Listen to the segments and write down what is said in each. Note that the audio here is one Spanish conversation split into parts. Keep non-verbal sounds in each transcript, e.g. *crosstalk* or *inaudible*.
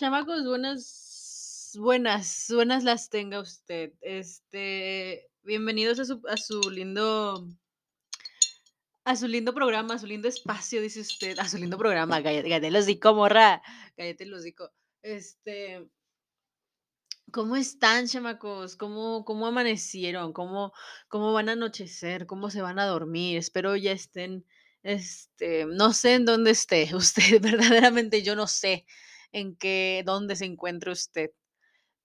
Chamacos, buenas, buenas, buenas las tenga usted. Este, bienvenidos a su, a su lindo, a su lindo programa, a su lindo espacio, dice usted, a su lindo programa. *laughs* Cállate, el hocico, morra. Cállate el hocico. Este, ¿cómo están, chamacos? ¿Cómo, cómo amanecieron? ¿Cómo, cómo van a anochecer? ¿Cómo se van a dormir? Espero ya estén, este, no sé en dónde esté *laughs* usted, verdaderamente yo no sé en qué, dónde se encuentra usted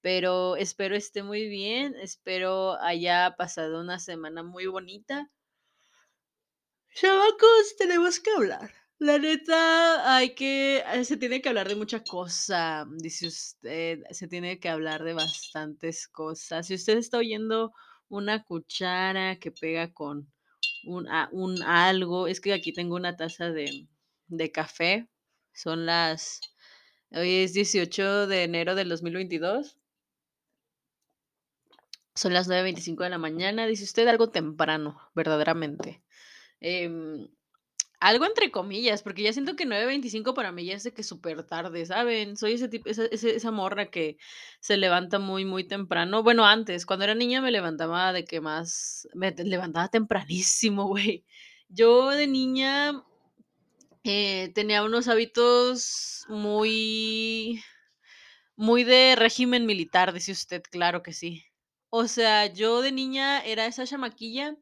pero espero esté muy bien, espero haya pasado una semana muy bonita. Chavacos, tenemos que hablar. La neta, hay que, eh, se tiene que hablar de mucha cosa, dice usted, se tiene que hablar de bastantes cosas. Si usted está oyendo una cuchara que pega con un, a- un algo, es que aquí tengo una taza de, de café, son las, hoy es 18 de enero del 2022. Son las nueve veinticinco de la mañana, dice usted algo temprano, verdaderamente. Em, algo entre comillas, porque ya siento que nueve veinticinco para mí ya es de que súper tarde, ¿saben? Soy ese tipo, esa, esa morra que se levanta muy, muy temprano. Bueno, antes, cuando era niña me levantaba de que más, me levantaba tempranísimo, güey. Yo de niña eh, tenía unos hábitos muy, muy de régimen militar, dice usted, claro que sí. O sea, yo de niña era esa chamaquilla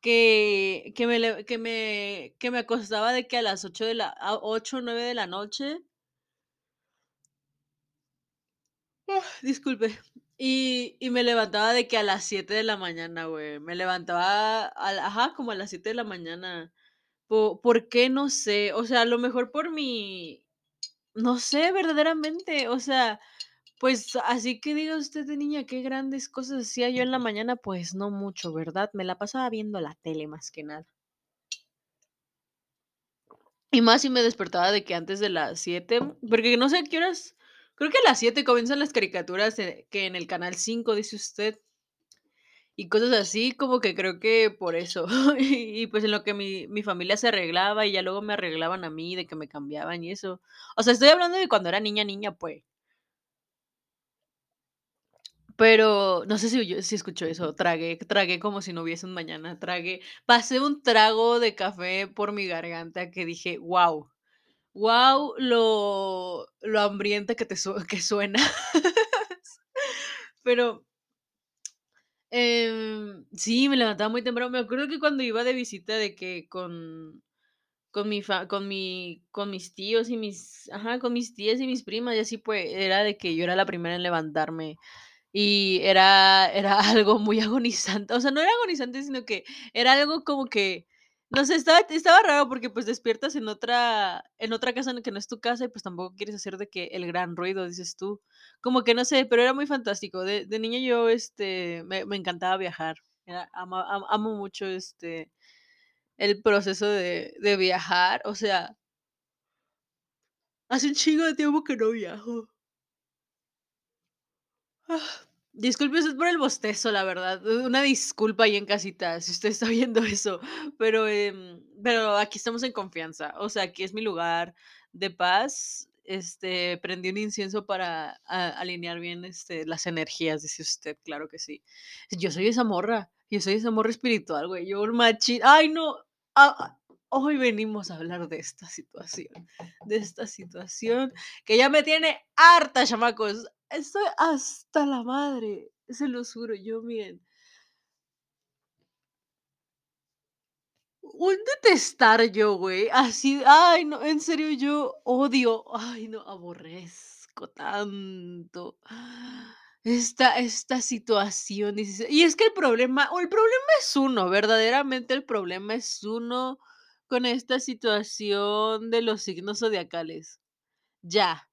que, que, me, que, me, que me acostaba de que a las 8 de la, a 8 o 9 de la noche. Ah, disculpe. Y, y me levantaba de que a las 7 de la mañana, güey. Me levantaba, a ajá, como a las 7 de la mañana. Po- ¿Por, qué? No sé. O sea, a lo mejor por mi... No sé, verdaderamente. O sea, Pues, así que diga usted de niña, qué grandes cosas hacía yo en la mañana, pues no mucho, ¿verdad? Me la pasaba viendo la tele más que nada. Y más si me despertaba de que antes de las 7, porque no sé a qué horas, creo que a las 7 comienzan las caricaturas eh, que en el canal 5 dice usted, y cosas así, como que creo que por eso. *laughs* Y, y pues en lo que mi, mi familia se arreglaba y ya luego me arreglaban a mí, de que me cambiaban y eso. O sea, estoy hablando de cuando era niña, niña, pues. Pero no sé si yo si escuchó eso, tragué, tragué como si no hubiese un mañana, tragué, pasé un trago de café por mi garganta que dije: "Guau, guau, lo lo hambrienta que te sue que suena". *laughs* Pero, em, sí, me levantaba muy temprano. Me acuerdo que cuando iba de visita de que con con mi fa con mi con mis tíos y mis ajá, con mis tías y mis primas y así, pues, era de que yo era la primera en levantarme. Y era era *laughs* algo muy agonizante, o sea, no era agonizante, sino que era algo como que, no sé, estaba estaba raro porque, pues, despiertas en otra en otra casa que no es tu casa y, pues, tampoco quieres hacer de que el gran ruido, dices tú. Como que no sé, pero era muy fantástico. De de niña yo, este, me me encantaba viajar. Amo mucho, este, el proceso de de viajar, o sea, hace un chingo de tiempo que no viajo. Ah, disculpe usted por el bostezo, la verdad. Una disculpa ahí en casita si usted está *laughs* viendo eso, pero, em, pero aquí estamos en confianza. O sea, aquí es mi lugar de paz. Este, prendí un incienso para a- alinear bien este, las energías, dice usted, claro que sí. Yo soy esa morra, yo soy esa morra espiritual, güey. Yo, machín. Ay, no. ah, hoy venimos a hablar de esta situación, de esta situación que ya me tiene harta, chamacos. Estoy hasta la madre, se lo juro, yo miren, un detestar yo, güey, así, ay, no, en serio, yo odio, ay, no, aborrezco tanto esta, esta situación. Y es que el problema, o el problema es uno, verdaderamente el problema es uno con esta situación de los signos zodiacales. Ya.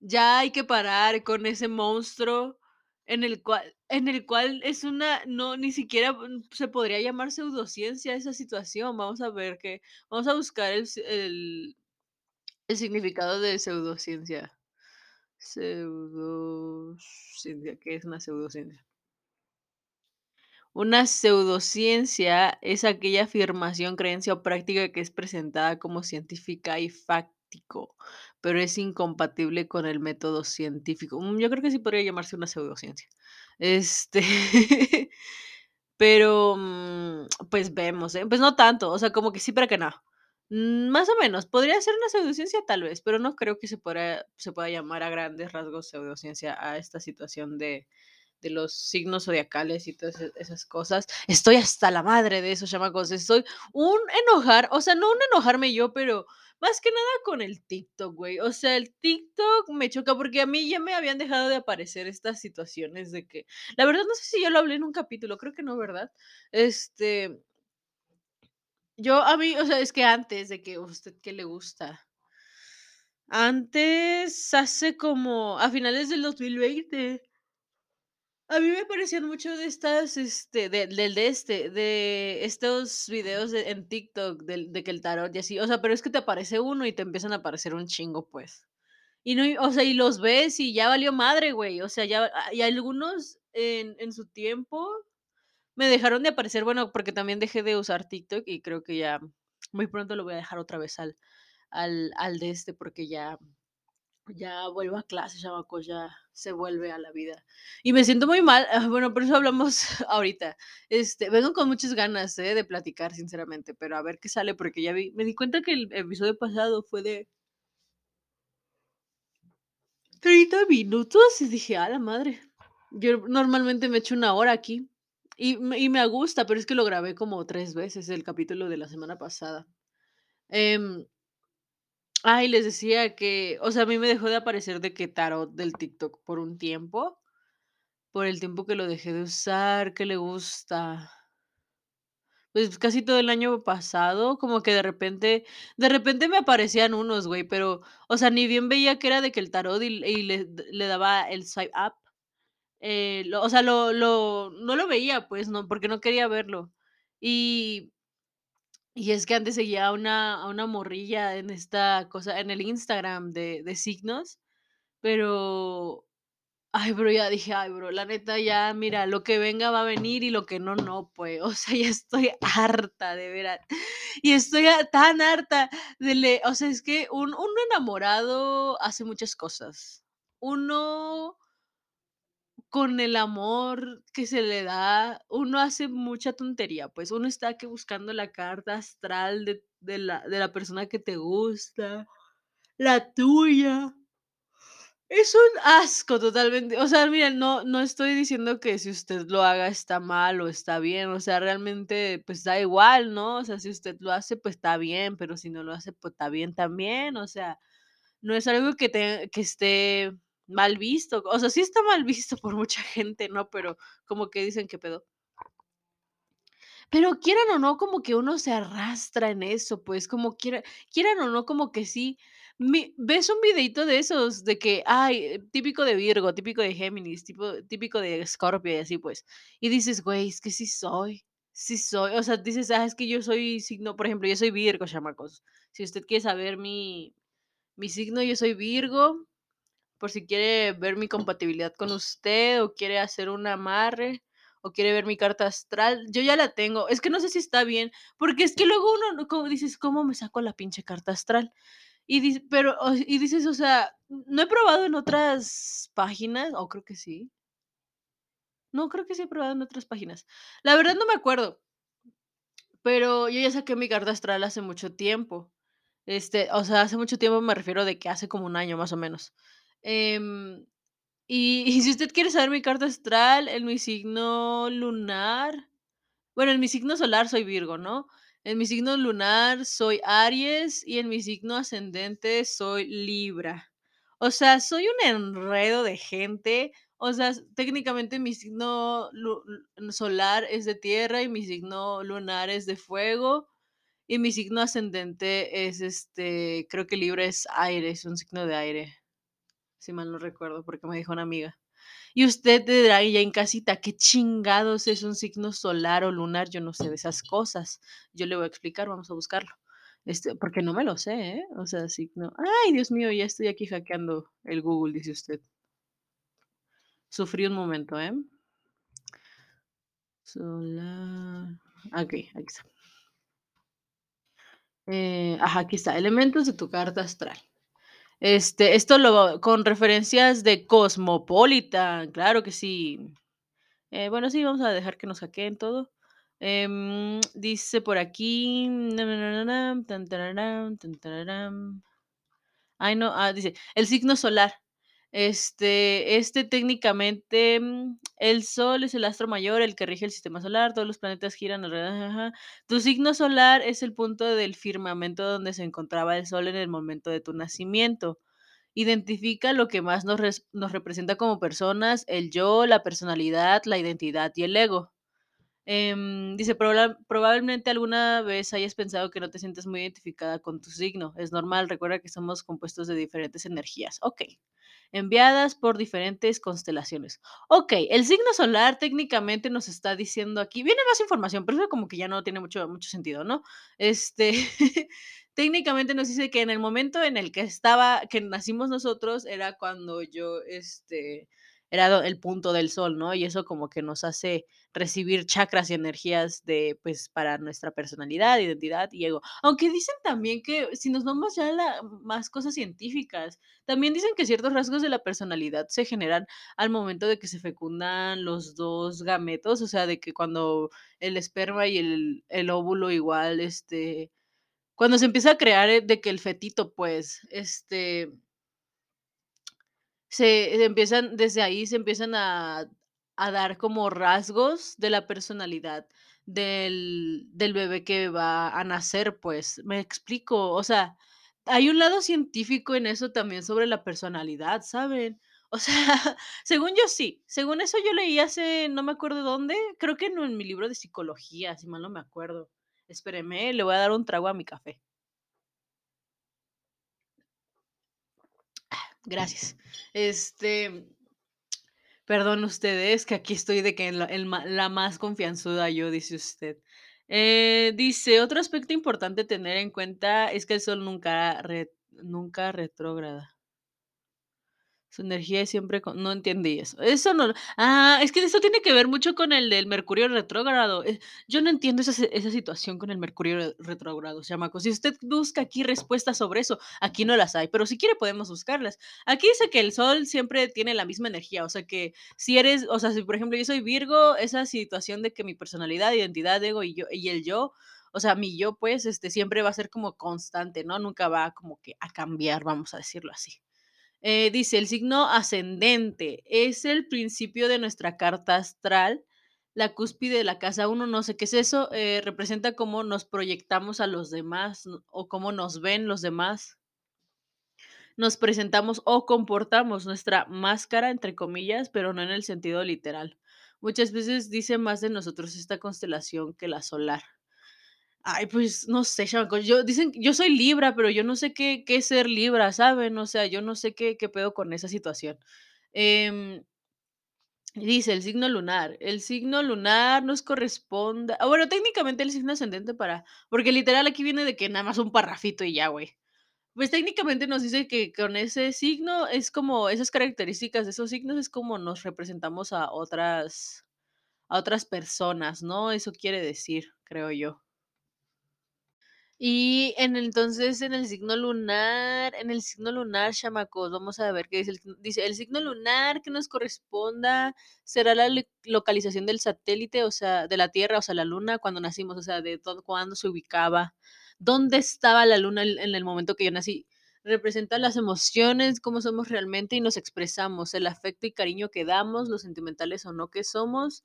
Ya hay que parar con ese monstruo en el cual en el cual es una no, ni siquiera, mm, se podría llamar pseudociencia esa situación. Vamos a ver qué vamos a buscar el el el significado de pseudociencia. Pseudociencia, ¿qué es una pseudociencia? Una pseudociencia es aquella afirmación, creencia o práctica que es presentada como científica y fáctico, pero es incompatible con el método científico. Mm, yo creo que sí podría llamarse una pseudociencia. Este, *laughs* pero, mm, pues vemos, ¿eh? Pues no tanto, o sea, como que sí, pero que no. Mm, más o menos, podría ser una pseudociencia tal vez, pero no creo que se pueda, se pueda llamar a grandes rasgos pseudociencia a esta situación de, de los signos zodiacales y todas e- esas cosas. Estoy hasta la madre de esos chamacos. Estoy un enojar, o sea, no un enojarme yo, pero más que nada con el TikTok, güey. O sea, el TikTok me choca porque a mí ya me habían dejado de aparecer estas situaciones de que, la verdad no sé si yo lo hablé en un capítulo, creo que no, ¿verdad? Este, yo a mí, o sea, es que antes de que usted qué le gusta. Antes, hace como a finales del 2020. A mí me parecían mucho de estas, este, de, del de este, de estos videos de- en TikTok del, de que el tarot y así, o sea, pero es que te aparece uno y te empiezan a aparecer un chingo, pues. Y no, o sea, y los ves y ya valió madre, güey. O sea, ya, ah, y algunos en, en su tiempo me dejaron de aparecer, bueno, porque también dejé de usar TikTok y creo que ya muy pronto lo voy a dejar otra vez al, al, al de este, porque ya ya vuelvo a clase, chamacos, ya se vuelve a la vida. Y me siento muy mal, ah, bueno, por eso hablamos *laughs* ahorita. Este, vengo con muchas ganas, eh, de platicar, sinceramente, pero a ver qué sale, porque ya vi, me di cuenta que el episodio pasado fue de 30 minutos y dije, a la madre. Yo normalmente me echo una hora aquí y, y me gusta, pero es que lo grabé como tres veces el capítulo de la semana pasada. Em, ay, les decía que, o sea, a mí me dejó de aparecer de que tarot del TikTok por un tiempo Por el tiempo que lo dejé de usar, ¿qué le gusta? Pues, casi todo el año pasado, como que de repente de repente me aparecían unos, güey, pero, o sea, ni bien veía que era de que el tarot y le daba el swipe up, eh, o sea, lo no lo veía, pues, no, porque no quería verlo. Y y es que antes seguía a una a una morrilla en esta cosa en el Instagram de de signos, pero Ay, bro, ya dije: "Ay, bro, la neta ya, mira, lo que venga va a venir y lo que no, no, pues". *laughs* O sea, ya estoy harta, de veras. Y estoy tan harta de le o sea, es que un uno enamorado hace muchas cosas. Uno con el amor que se le da, uno hace mucha tontería, pues, uno está que buscando la carta astral de de la de la persona que te gusta, la tuya. Es un asco totalmente. O sea, miren, no no estoy diciendo que si usted lo haga está mal o está bien, o sea, realmente, pues, da igual, ¿no? O sea, si usted lo hace, pues, está bien, pero si no lo hace, pues, está bien también, o sea, no es algo que te que esté mal visto. O sea, sí está mal visto por mucha gente, ¿no? Pero como que dicen: "¿Qué pedo?". Pero quieran o no, como que uno se arrastra en eso, pues, como quiera quieran o no, como que sí, mi ves un videito de esos de que, ay, eh, típico de Virgo, típico de Géminis, tipo típico de Escorpio y así, pues, y dices: "Güey, es que sí soy, sí soy", o sea, dices: "Ah, es que yo soy signo", por ejemplo, yo soy Virgo, chamacos. Si usted quiere saber mi mi signo, yo soy Virgo, por si quiere ver mi compatibilidad con usted, o quiere hacer un amarre, o quiere ver mi carta astral, yo ya la tengo. Es que no sé si está bien, porque es que luego uno no como dices: "¿Cómo me saco la pinche carta astral?". Y dices pero, y dices, o sea, no he probado en otras páginas, o creo que sí. No, creo que sí he probado en otras páginas. La verdad no me acuerdo, pero yo ya saqué mi carta astral hace mucho tiempo. Este, o sea, hace mucho tiempo me refiero de que hace como un año, más o menos. Em Y y si usted quiere saber mi carta astral, en mi signo lunar, bueno, en mi signo solar soy Virgo, ¿no? En mi signo lunar soy Aries y en mi signo ascendente soy Libra. O sea, soy un enredo de gente. O sea, técnicamente mi signo solar es de tierra y mi signo lunar es de fuego y mi signo ascendente es este, creo que Libra es aire, es un signo de aire, si mal no recuerdo, porque me dijo una amiga. Y usted dirá ahí ya en casita, ¿qué chingados es un signo solar o lunar? Yo no sé de esas cosas. Yo le voy a explicar, vamos a buscarlo. Este, porque no me lo sé, ¿eh? O sea, signo. Ay, Dios mío, ya estoy aquí hackeando el Google, dice usted. Sufrí un momento, ¿eh? Solar. Ok, aquí está. Eh, ajá, aquí está. Elementos de tu carta astral. Este, esto lo con referencias de Cosmopolitan, claro que sí. Eh, bueno, sí, vamos a dejar que nos hackeen todo. Em, dice por aquí. Ay, no, ah, dice, el signo solar. Este, este técnicamente, mm, el Sol es el astro mayor, el que rige el sistema solar, todos los planetas giran alrededor. ajá. Tu signo solar es el punto del firmamento donde se encontraba el Sol en el momento de tu nacimiento. Identifica lo que más nos, res- nos representa como personas, el yo, la personalidad, la identidad y el ego. Em, dice, "Proba- probablemente alguna vez hayas pensado que no te sientes muy identificada con tu signo. Es normal, recuerda que somos compuestos de diferentes energías. Ok. Enviadas por diferentes constelaciones. Ok, el signo solar técnicamente nos está diciendo aquí, viene más información, pero eso como que ya no tiene mucho, mucho sentido, ¿no? Este, *laughs* técnicamente nos dice que en el momento en el que estaba, que nacimos nosotros, era cuando yo, este, era el punto del sol, ¿no? Y eso como que nos hace recibir chakras y energías de, pues, para nuestra personalidad, identidad y ego. Aunque dicen también que si nos vamos ya a más cosas científicas, también dicen que ciertos rasgos de la personalidad se generan al momento de que se fecundan los dos gametos, o sea, de que cuando el esperma y el, el óvulo igual, este, cuando se empieza a crear eh, de que el fetito, pues, este, se empiezan desde ahí se empiezan a a dar como rasgos de la personalidad del del bebé que va a nacer, pues, ¿me explico? O sea, hay un lado científico en eso también sobre la personalidad, ¿saben? O sea, *laughs* según yo sí, según eso yo leí hace no me acuerdo dónde, creo que no en mi libro de psicología, si mal no me acuerdo. Espéreme, le voy a dar un trago a mi café. Gracias. Este, Perdón ustedes, que aquí estoy de que la, más confianzuda yo, dice usted. Eh, dice, otro aspecto importante tener en cuenta es que el sol nunca, nunca retrógrada. Su energía es siempre con no entendí eso. Eso no ah, es que eso tiene que ver mucho con el del Mercurio retrógrado. Eh, yo no entiendo esa esa situación con el Mercurio re retrógrado, chamacos. Si usted busca aquí respuestas sobre eso, aquí no las hay, pero si quiere podemos buscarlas. Aquí dice que el Sol siempre tiene la misma energía, o sea que si eres, o sea, si por ejemplo yo soy Virgo, esa situación de que mi personalidad, identidad, ego y yo y el yo, o sea, mi yo, pues, este, siempre va a ser como constante, ¿no? Nunca va como que a cambiar, vamos a decirlo así. Eh, dice, el signo ascendente es el principio de nuestra carta astral, la cúspide de la casa uno, no sé qué es eso, eh, representa cómo nos proyectamos a los demás o cómo nos ven los demás, nos presentamos o comportamos nuestra máscara, entre comillas, pero no en el sentido literal. Muchas veces dice más de nosotros esta constelación que la solar. Ay, pues, no sé, yo dicen yo soy Libra, pero yo no sé qué qué ser Libra, ¿saben? O sea, yo no sé qué qué pedo con esa situación. Em, dice el signo lunar. El signo lunar nos corresponde ah, bueno, técnicamente el signo ascendente para porque literal aquí viene de que nada más un parrafito y ya, güey. Pues, técnicamente nos dice que con ese signo es como esas características de esos signos es como nos representamos a otras a otras personas, ¿no? Eso quiere decir, creo yo. Y en el entonces, en el signo lunar en el signo lunar, chamacos, vamos a ver qué dice el dice: "El signo lunar que nos corresponda será la localización del satélite, o sea, de la Tierra, o sea, la Luna cuando nacimos, o sea, de todo cuándo se ubicaba, dónde estaba la Luna en el momento que yo nací". Representa las emociones, cómo somos realmente y nos expresamos, el afecto y cariño que damos, lo sentimentales o no que somos,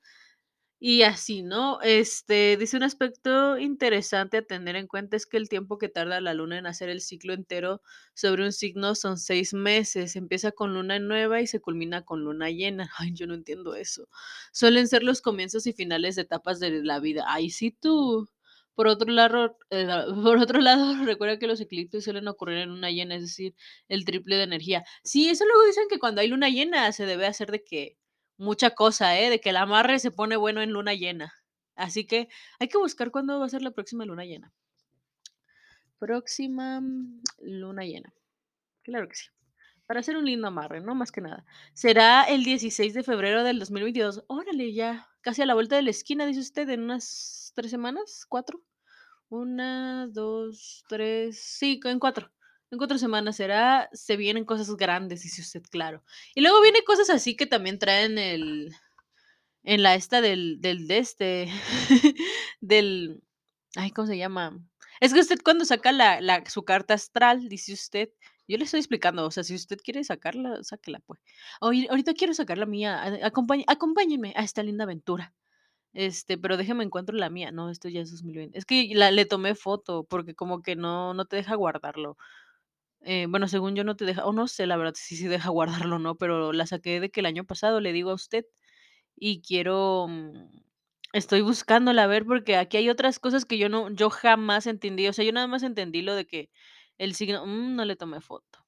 y así, ¿no? Este, dice un aspecto interesante a tener en cuenta es que el tiempo que tarda la luna en hacer el ciclo entero sobre un signo son seis meses. Empieza con luna nueva y se culmina con luna llena. *laughs* Ay, yo no entiendo eso. Suelen ser los comienzos y finales de etapas de la vida. Ay, sí tú. Por otro lado, eh, *laughs* por otro lado, *laughs* recuerda que los eclipses suelen ocurrir en luna llena, es decir, el triple de energía. Sí, eso luego dicen que cuando hay luna llena se debe hacer de que Mucha cosa, ¿eh? De que el amarre se pone bueno en luna llena. Así que hay que buscar cuándo va a ser la próxima luna llena. Próxima luna llena. Claro que sí. Para hacer un lindo amarre, ¿no? Más que nada. Será el 16 de febrero del 2022. Órale, ya. Casi a la vuelta de la esquina, dice usted, en unas tres semanas, cuatro. Una, dos, tres. Sí, en cuatro. En 4 semanas será, se vienen cosas grandes, dice usted, claro. Y luego viene cosas así que también traen el en la esta del del de este, *laughs* del ay, ¿cómo se llama? Es que usted cuando saca la la su carta astral, dice usted, yo le estoy explicando, o sea, si usted quiere sacarla, sáquela, pues. Oye, ahorita quiero sacar la mía, acompáñenme a esta linda aventura. Este, pero déjeme encuentro la mía. No, esto ya es 2020. Es que le tomé foto, porque como que no no te deja guardarlo. Eh, bueno, según yo no te deja, o no sé, la verdad, si sí deja *laughs* guardarlo o no, pero la saqué de que el año pasado, le digo a usted, y quiero, mm, estoy buscándola a ver, porque aquí hay otras cosas que yo no yo jamás entendí, o sea, yo nada más entendí lo de que el signo, mm, no le tomé foto.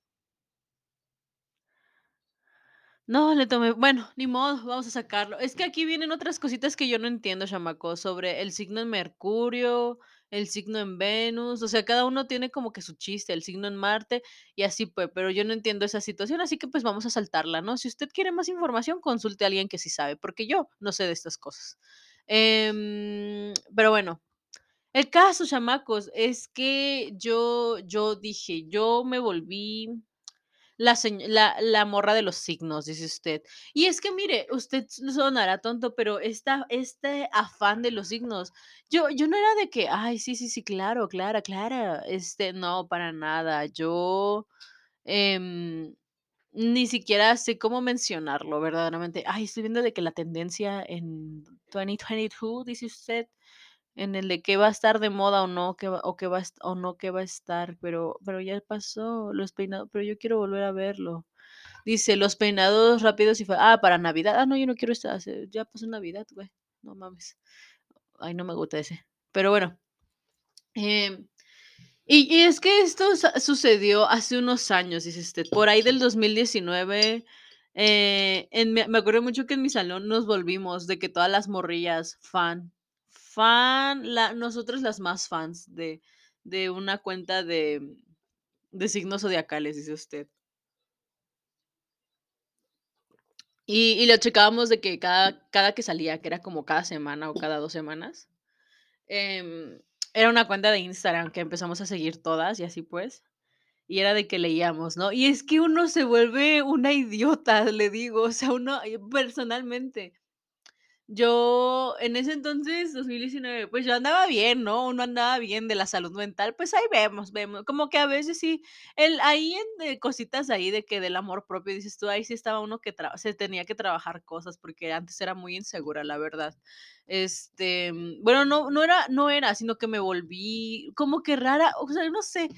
No, le tomé bueno, ni modo, vamos a sacarlo. Es que aquí vienen otras cositas que yo no entiendo, chamaco, sobre el signo en Mercurio, el signo en Venus, o sea, cada uno tiene como que su chiste, el signo en Marte y así pues, pero yo no entiendo esa situación, así que pues vamos a saltarla, ¿no? Si usted quiere más información, consulte a alguien que sí sabe, porque yo no sé de estas cosas. Em, pero bueno, el caso, chamacos, es que yo yo dije, yo me volví la la la morra de los signos, dice usted. Y es que mire, usted sonará tonto, pero esta este afán de los signos, yo yo no era de que: "Ay, sí, sí, sí, claro, clara, clara", este, no, para nada. Yo, em, ni siquiera sé cómo mencionarlo verdaderamente. Ay, estoy viendo de que la tendencia en 2022, dice usted, en el de qué va a estar de moda o no, qué va o qué va o no qué va a estar, pero pero ya pasó, los peinados, pero yo quiero volver a verlo. Dice: "Los peinados rápidos y fa" ah, para Navidad. Ah, no, yo no quiero esta hace ya pasó Navidad, güey, no mames. Ay, no me gusta ese. Pero bueno, em, y y es que esto sucedió hace unos años, dice usted, por ahí del 2019, eh, en me acuerdo mucho que en mi salón nos volvimos de que todas las morrillas fan, fan, la nosotras las más fans de de una cuenta de de signos zodiacales, dice usted. Y y lo checábamos de que cada cada que salía, que era como cada semana o cada 2 semanas, em, era una cuenta de Instagram que empezamos a seguir todas y así pues, y era de que leíamos, ¿no? Y es que uno se vuelve una idiota, le digo, o sea, uno, eh, personalmente. Yo en ese entonces, 2019, pues yo andaba bien, ¿no? Uno andaba bien de la salud mental, pues ahí vemos, vemos, como que a veces sí, el ahí en de cositas ahí de que del amor propio, dices tú, ahí sí estaba uno que se tenía que trabajar cosas, porque antes era muy insegura, la verdad. Este, mm, bueno, no no era no era, sino que me volví como que rara, o sea, no sé,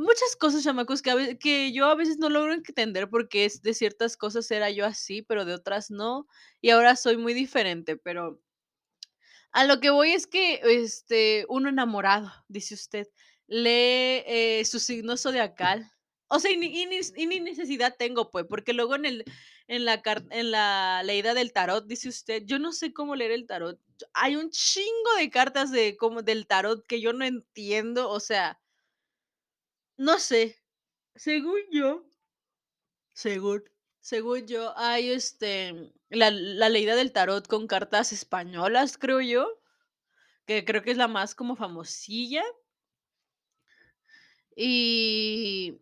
muchas cosas, chamacos, que a ve que yo a veces no logro entender porque es de ciertas cosas era yo así, pero de otras no, y ahora soy muy diferente, pero a lo que voy es que, este, uno enamorado, dice usted, lee, eh, su signo zodiacal. O sea, y ni y ni y ni necesidad tengo, pues, porque luego en el en la en la leída del tarot, dice usted, yo no sé cómo leer el tarot. Hay un chingo de cartas de como del tarot que yo no entiendo, o sea no sé, según yo según según yo, hay, este, la la leída del tarot con cartas españolas, creo yo, que creo que es la más como famosilla. Y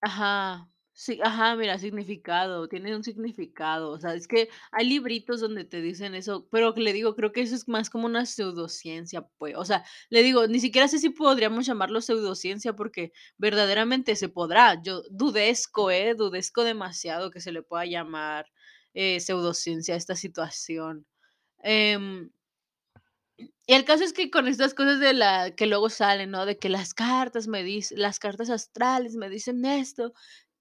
Ajá, sí, ajá, mira, significado, tiene un significado, o sea, es que hay libritos donde te dicen eso, pero le digo, creo que eso es más como una pseudociencia, pues, o sea, le digo, ni siquiera sé si podríamos llamarlo pseudociencia porque verdaderamente se podrá, yo dudezco, eh, dudezco demasiado que se le pueda llamar, eh, pseudociencia a esta situación. Em y el caso es que con estas cosas de la que luego salen, ¿no? De que las cartas me dice las cartas astrales me dicen esto,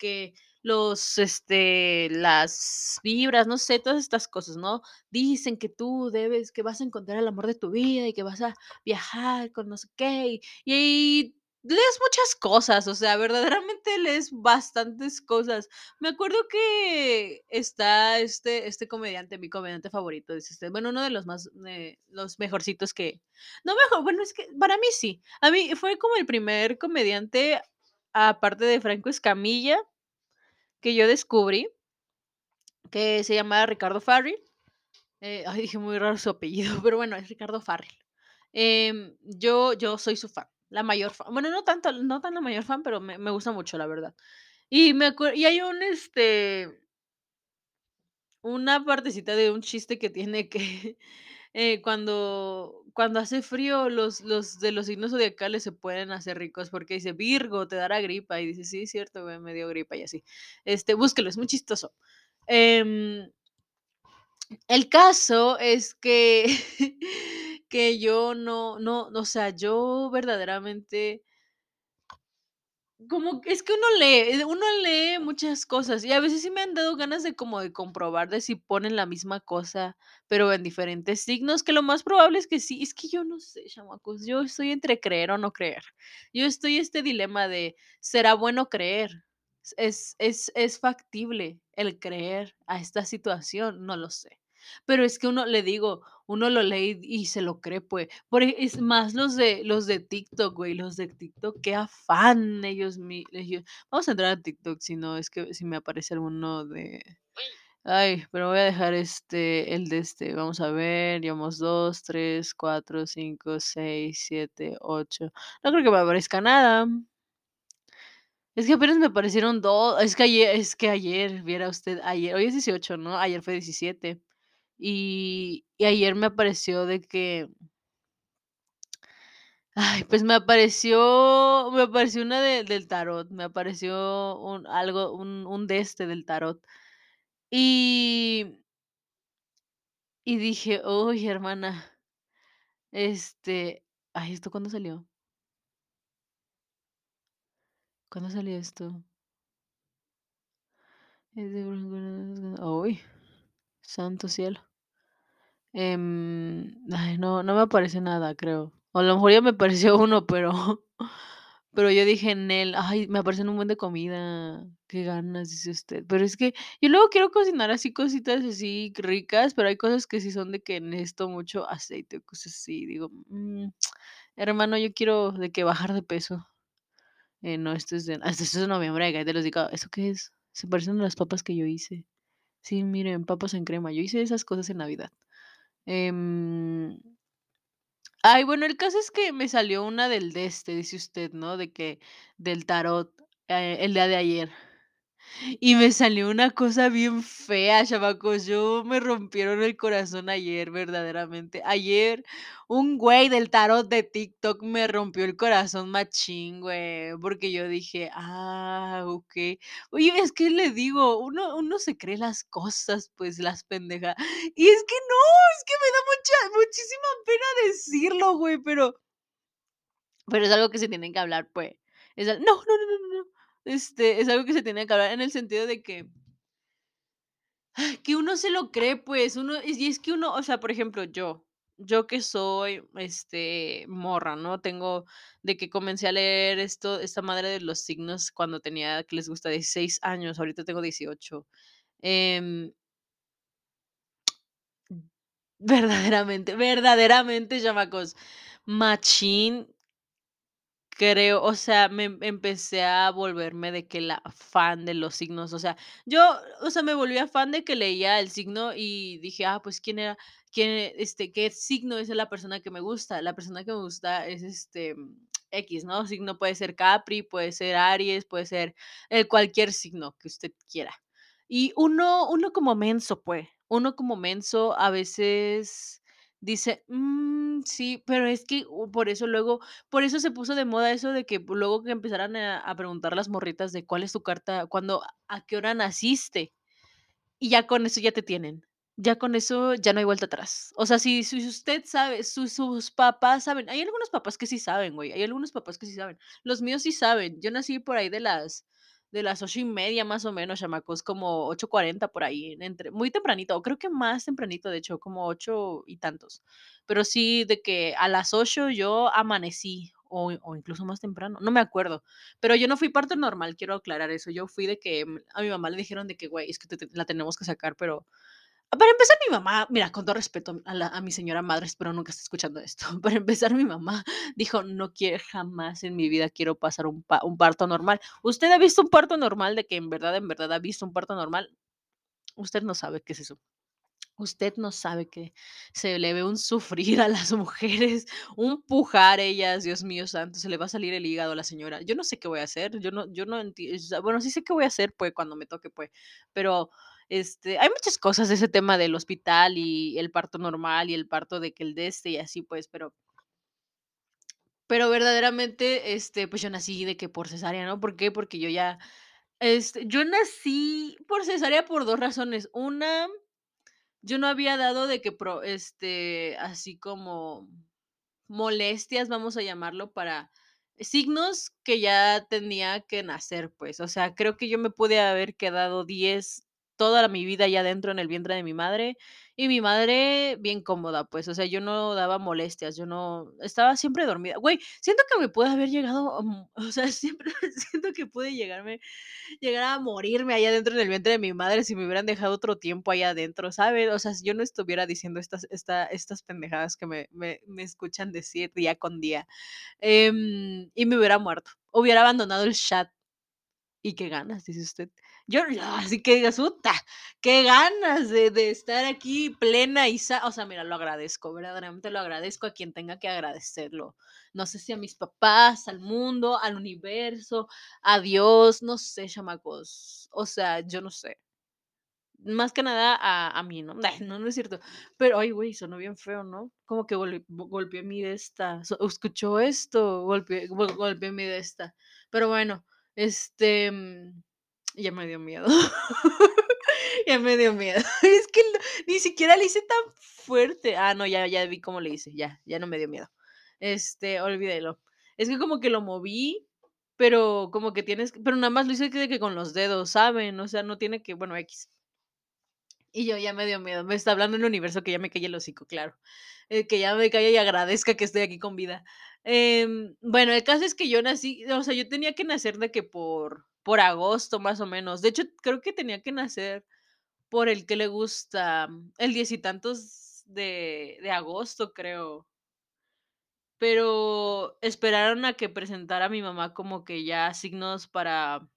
que los, este, las vibras, no sé, todas estas cosas, ¿no? Dicen que tú debes que vas a encontrar el amor de tu vida y que vas a viajar con no sé qué, y y lees muchas cosas, o sea, verdaderamente lees bastantes cosas. Me acuerdo que está este este comediante, mi comediante favorito, dice usted, bueno, uno de los más, eh, los mejorcitos que no mejor, bueno, es que para mí sí. A mí fue como el primer comediante, aparte de Franco Escamilla, que yo descubrí que se llama Ricardo Farril. Eh, ay, dije muy raro su apellido, *laughs* pero bueno, es Ricardo Farril. Em, yo yo soy su fan. la mayor fan, bueno, no tanto, no tan la mayor fan, pero me me gusta mucho, la verdad. Y me y hay un, este una partecita de un chiste que tiene que, eh, cuando cuando hace frío, los los de los signos zodiacales se pueden hacer ricos, porque dice: "Virgo, te dará gripa", y dice: "Sí, cierto, me dio gripa", y así. Este, búsquelo, es muy chistoso. Em, el caso es que *laughs* que yo no no, o sea, yo verdaderamente como es que uno lee, eh, uno lee muchas cosas, y a veces sí me han dado ganas de como de comprobar de si ponen la misma cosa, pero en diferentes signos, que lo más probable es que sí. Es que yo no sé, chamacos, yo estoy entre creer o no creer. Yo estoy este dilema de, ¿será bueno creer? ¿Es es es factible el creer a esta situación? No lo sé. Pero es que uno, le digo, uno lo lee y se lo cree, pues. Por e es más los de los de TikTok, güey, los de TikTok, qué afán ellos mi ellos vamos a entrar a TikTok, si no, es que si me aparece alguno de ay, pero voy a dejar, este, el de este, vamos a ver, llevamos 2, 3, 4, 5, 6, 7, 8. No creo que me aparezca nada. Es que apenas me aparecieron do es que ayer es que ayer, viera usted, ayer hoy es 18, ¿no? Ayer fue 17. Y y ayer me apareció de que ay, pues me apareció me apareció una de del tarot, me apareció un algo, un un de este del tarot. Y y dije: "Uy, hermana". Este, ay, ¿esto cuándo salió? ¿Cuándo salió esto? Uy, santo cielo. Em, no, no me aparece nada, creo. O a lo mejor ya me apareció *laughs* uno, pero pero yo dije: "Nel, ay, me aparecen un buen de comida, qué ganas", dice usted. Pero es que yo luego quiero cocinar así cositas así ricas, pero hay cosas que sí son de que necesito mucho aceite o cosas así. Digo: "Mm, hermano, yo quiero de que bajar de peso". Eh, no, esto es de *laughs* esto es de noviembre, cállate el hocico. ¿Eso qué es? Se parecen a las papas que yo hice. Sí, miren, papas en crema. Yo hice esas cosas en Navidad. Em ay, bueno, el caso es que me salió una del de este, dice usted, ¿no? De que del tarot, eh, el día de ayer. Y me salió una cosa bien fea, chamacos. Yo me rompieron el corazón ayer, verdaderamente. Ayer, un güey del tarot de TikTok me rompió el corazón machín, güey, porque yo dije: "Ah, okey". Oye, es que le digo, uno uno se cree las cosas, pues, las pendeja y es que no, es que me da mucha muchísima pena decirlo, güey, pero pero es algo que se tiene que hablar, pues. Es no, no, no, no, no. Este, es algo que se tiene que hablar en el sentido de que que uno se lo cree, pues, uno y es que uno, o sea, por ejemplo, yo yo que soy, este, morra, ¿no? Tengo de que comencé a leer esto esta madre de los signos cuando tenía, ¿qué les gusta? 16 años, ahorita tengo 18. Em verdaderamente, verdaderamente, chamacos, machín creo, o sea, me em empecé a volverme de que la fan de los signos, o sea, yo, o sea, me volvía fan de que leía el signo y dije: "Ah, pues, ¿quién era? ¿Quién, este, qué signo es la persona que me gusta?". La persona que me gusta es, este, equis, ¿no? Signo puede ser Capri, puede ser Aries, puede ser, eh, cualquier signo que usted quiera. Y uno uno como menso, pues, uno como menso a veces dice: "Mm, sí", pero es que, por eso luego por eso se puso de moda eso de que luego que empezaran a a preguntar las morritas de: "¿Cuál es tu carta? ¿Cuándo a qué hora naciste?". Y ya con eso ya te tienen. Ya con eso ya no hay vuelta atrás. O sea, si si usted sabe, sus sus papás saben. Hay algunos papás que sí saben, güey, hay algunos papás que sí saben. Los míos sí saben. Yo nací por ahí de las de las 8:30 más o menos, chamacos, como 8:40 por ahí, entre muy tempranito, o creo que más tempranito, de hecho, como 8 y tantos. Pero sí, de que a las 8 yo amanecí, o o incluso más temprano, no me acuerdo. Pero yo no fui parto normal, quiero aclarar eso. Yo fui de que, mm, a mi mamá le dijeron de que: "Güey, es que la tenemos que sacar", pero para empezar, mi mamá, mira, con todo respeto a la a mi señora madre, espero nunca esté escuchando esto. *laughs* Para empezar, mi mamá dijo: "No quiero jamás en mi vida quiero pasar un un parto normal". ¿Usted ha visto un parto normal de que en verdad en verdad ha visto un parto normal? Usted no sabe qué es eso. Usted no sabe que se le ve un sufrir a las *laughs* mujeres, un pujar ellas, Dios mío santo, se le va a salir el hígado a la señora. Yo no sé qué voy a hacer, yo no yo no enti o sea, bueno, sí sé qué voy a hacer, pues, cuando me toque, pues, pero, este, hay muchas cosas de ese tema del hospital y el parto normal y el parto de que el de este y así, pues, pero pero verdaderamente, este, pues, yo nací de que por cesárea, ¿no? ¿Por qué? Porque yo ya, este, yo nací por cesárea por 2 razones. Una yo no había dado de que pro este, así como molestias, vamos a llamarlo, para signos que ya tenía que nacer, pues, o sea, creo que yo me pude haber quedado 10 toda mi vida allá adentro en el vientre de mi madre, y mi madre bien cómoda, pues, o sea, yo no daba molestias, yo no estaba siempre dormida. Güey, siento que me pude haber llegado, mm, *laughs* o sea, siempre *laughs* siento que pude llegarme llegar a morirme allá adentro en el vientre de mi madre si me hubieran dejado otro tiempo allá adentro, ¿sabes? O sea, si yo no estuviera diciendo estas esta estas pendejadas que me me me escuchan decir día con día, em, y me hubiera muerto, hubiera abandonado el chat. Y qué ganas, dice usted. Yo así que digas: "Uta, qué ganas de de estar aquí plena y sa" o sea, mira, lo agradezco, verdaderamente lo agradezco a quien tenga que agradecerlo. No sé si a mis papás, al mundo, al universo, a Dios, no sé, chamacos. O sea, yo no sé. Más que nada a a mí, ¿no? *laughs* No, no es cierto. Pero, ay, güey, sonó bien feo, ¿no? Como que gol golpeé mi de esta. ¿So escuchó esto? Golpeé go golpeé mi de esta. Pero bueno, este, mm, ya me dio miedo. *laughs* Ya me dio miedo. *laughs* Es que ni siquiera le hice tan fuerte. Ah, no, ya ya vi cómo le hice, ya, ya no me dio miedo. Este, olvídelo. Es que como que lo moví, pero como que tienes pero nada más lo hice de que con los dedos, ¿saben? O sea, no tiene que bueno, equis. Y yo ya me dio miedo. Me está hablando el universo que ya me calle el hocico, claro. Eh, que ya me calle y agradezca que estoy aquí con vida. Em, bueno, el caso es que yo nací, o sea, yo tenía que nacer de que por por agosto, más o menos. De hecho, creo que tenía que nacer por el, ¿qué le gusta? El diez y tantos de de agosto, creo. Pero esperaron a que presentara mi mamá como que ya signos para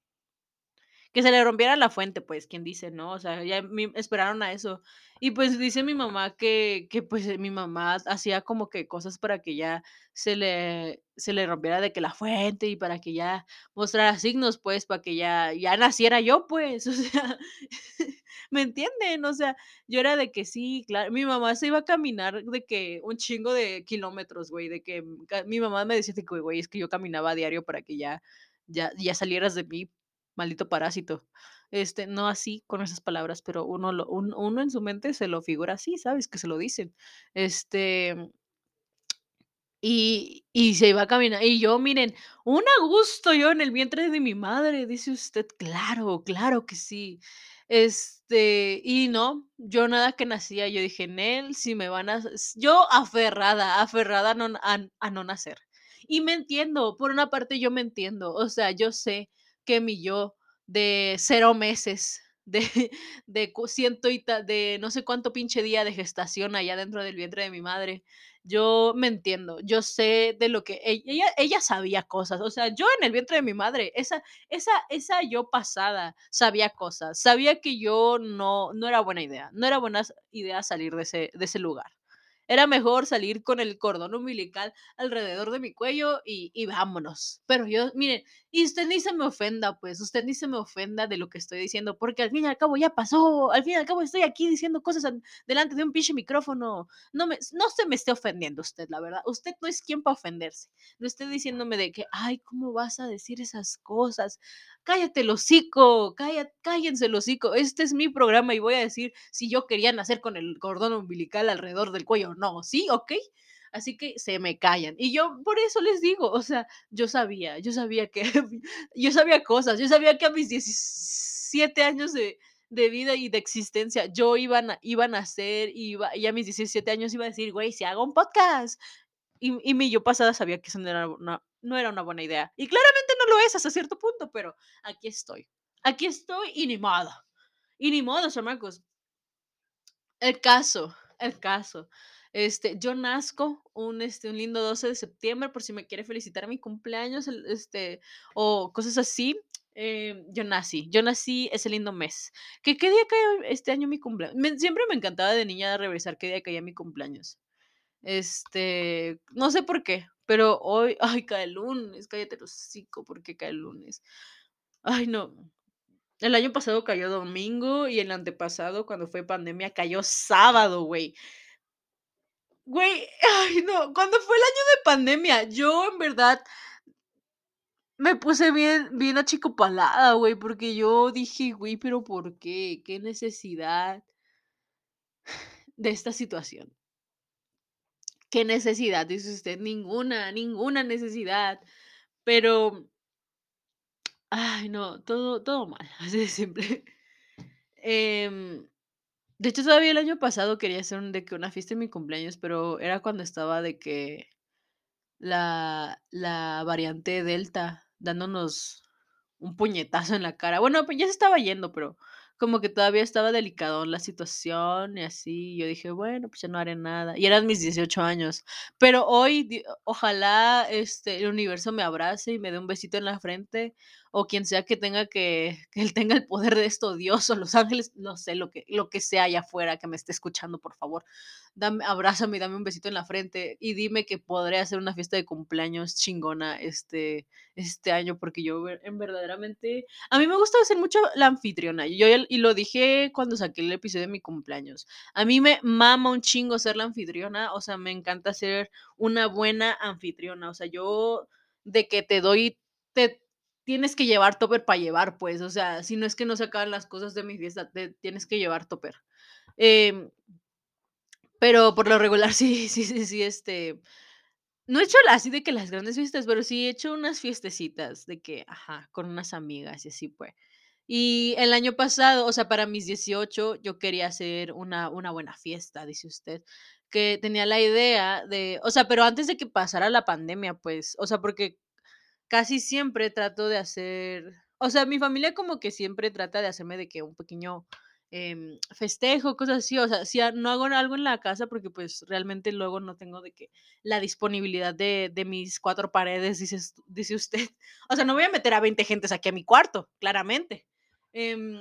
que se le rompiera la fuente, pues, quien dice, ¿no? O sea, ya mi esperaron a eso. Y, pues, dice mi mamá que que, pues, eh, mi mamá hacía como que cosas para que ya se le se le rompiera de que la fuente y para que ya mostrara signos, pues, para que ya ya naciera yo, pues, *laughs* o sea, ¿me entienden? O sea, yo era de que sí, claro mi mamá se iba a caminar de que un chingo de kilómetros, güey, de que, mm, mi mamá me decía de que: "Güey, es que yo caminaba a diario para que ya ya ya salieras de mí, maldito parásito". Este, no así, con esas palabras, pero uno uno en su mente se lo figura así, ¿sabes? Que se lo dicen. Este y y se iba a caminar y yo, miren, un a gusto yo en el vientre de mi madre, dice usted. Claro, claro que sí. Este, y no, yo nada que nacía, yo dije: "Nel, si me van a" yo aferrada, aferrada a no a a no nacer. Y me entiendo, por una parte yo me entiendo, o sea, yo sé que mi yo de 0 meses, de *laughs* de ciento y ta de no sé cuánto pinche día de gestación allá dentro del vientre de mi madre, yo me entiendo, yo sé de lo que ell ella ella sabía cosas, o sea, yo en el vientre de mi madre, esa esa esa yo pasada sabía cosas, sabía que yo no no era buena idea, no era buena idea salir de ese de ese lugar. Era mejor salir con el cordón umbilical alrededor de mi cuello y y vámonos. Pero yo, mire, y usted ni se me ofenda, pues, usted ni se me ofenda de lo que estoy diciendo, porque al fin y al cabo ya pasó, al fin y al cabo estoy aquí diciendo cosas an delante de un pinche micrófono. No me no se me esté ofendiendo usted, la verdad. Usted no es quien para ofenderse. No esté diciéndome de que: "Ay, ¿cómo vas a decir esas cosas?". Cállate el hocico, calla cállense el hocico. Este es mi programa y voy a decir si yo quería nacer con el cordón umbilical alrededor del cuello no, ¿sí? ¿Okey? Así que se me callan. Y yo por eso les digo, o sea, yo sabía, yo sabía que *laughs* yo sabía cosas, yo sabía que a mis 17 años de de vida y de existencia yo iba a iba a nacer, iba y a mis 17 años iba a decir: "Güey, si hago un podcast". Y y mi yo pasada sabía que eso no era una no era una buena idea. Y claramente no lo es hasta cierto punto, pero aquí estoy. Aquí estoy y ni modo. Y ni modo, chamacos. El caso, el caso. Este, yo nazco un, este, un lindo 12 de septiembre, por si me quiere felicitar mi cumpleaños, este, o cosas así. Em, yo nací, yo nací ese lindo mes. ¿Qué, qué día cae este año mi cumpleaños? Siempre me encantaba de niña revisar qué día caía mi cumpleaños. Este, no sé por qué, pero hoy, ay, cae el lunes, cállate los hocico, ¿por qué cae el lunes? Ay, no. El año pasado cayó domingo y el antepasado, cuando fue pandemia, cayó sábado, güey. Güey, *laughs* ay, no, cuando fue el año de pandemia, yo en verdad me puse bien, bien achicopalada, güey, porque yo dije, güey, pero ¿por qué? ¿Qué necesidad de esta situación? ¿Qué necesidad? Dice usted, ninguna, ninguna necesidad. Pero, ay, no, todo, todo mal, *laughs* así de simple. Em, de hecho, todavía el año pasado quería hacer de que una fiesta en mi cumpleaños, pero era cuando estaba de que la, la variante Delta dándonos un puñetazo en la cara. Bueno, pues ya se estaba yendo, pero como que todavía estaba delicado la situación y así. Yo dije, bueno, pues ya no haré nada. Y eran mis 18 años. Pero hoy, ojalá este, el universo me abrace y me dé un besito en la frente. O quien sea que tenga que, que él tenga el poder de esto, Dios o los ángeles, no sé, lo que, lo que sea allá afuera que me esté escuchando, por favor. Dame, abrázame dame un besito en la frente y dime que podré hacer una fiesta de cumpleaños chingona este, este año, porque yo en verdaderamente, a mí me gusta ser mucho la anfitriona, yo y lo dije cuando saqué el episodio de mi cumpleaños, a mí me mama un chingo ser la anfitriona, o sea, me encanta ser una buena anfitriona, o sea, yo de que te doy, te tienes que llevar topper para llevar, pues, o sea, si no es que no se acaban las cosas de mi fiesta, tienes que llevar topper. Em, pero por lo regular *laughs* sí, sí, sí, sí, este, no he hecho así de que las grandes fiestas, pero sí he hecho unas fiestecitas de que, ajá, con unas amigas y así pues. Y el año pasado, o sea, para mis 18 yo quería hacer una, una buena fiesta, dice usted, que tenía la idea de, o sea, pero antes de que pasara la pandemia, pues, o sea, porque casi siempre trato de hacer, o sea, mi familia como que siempre trata de hacerme de que un pequeño em, festejo, cosas así, o sea, si no hago algo en la casa porque pues realmente luego no tengo de que la disponibilidad de, de mis cuatro paredes, dice, dice usted. *laughs* O sea, no voy a meter a 20 gentes aquí a mi cuarto, claramente. Em,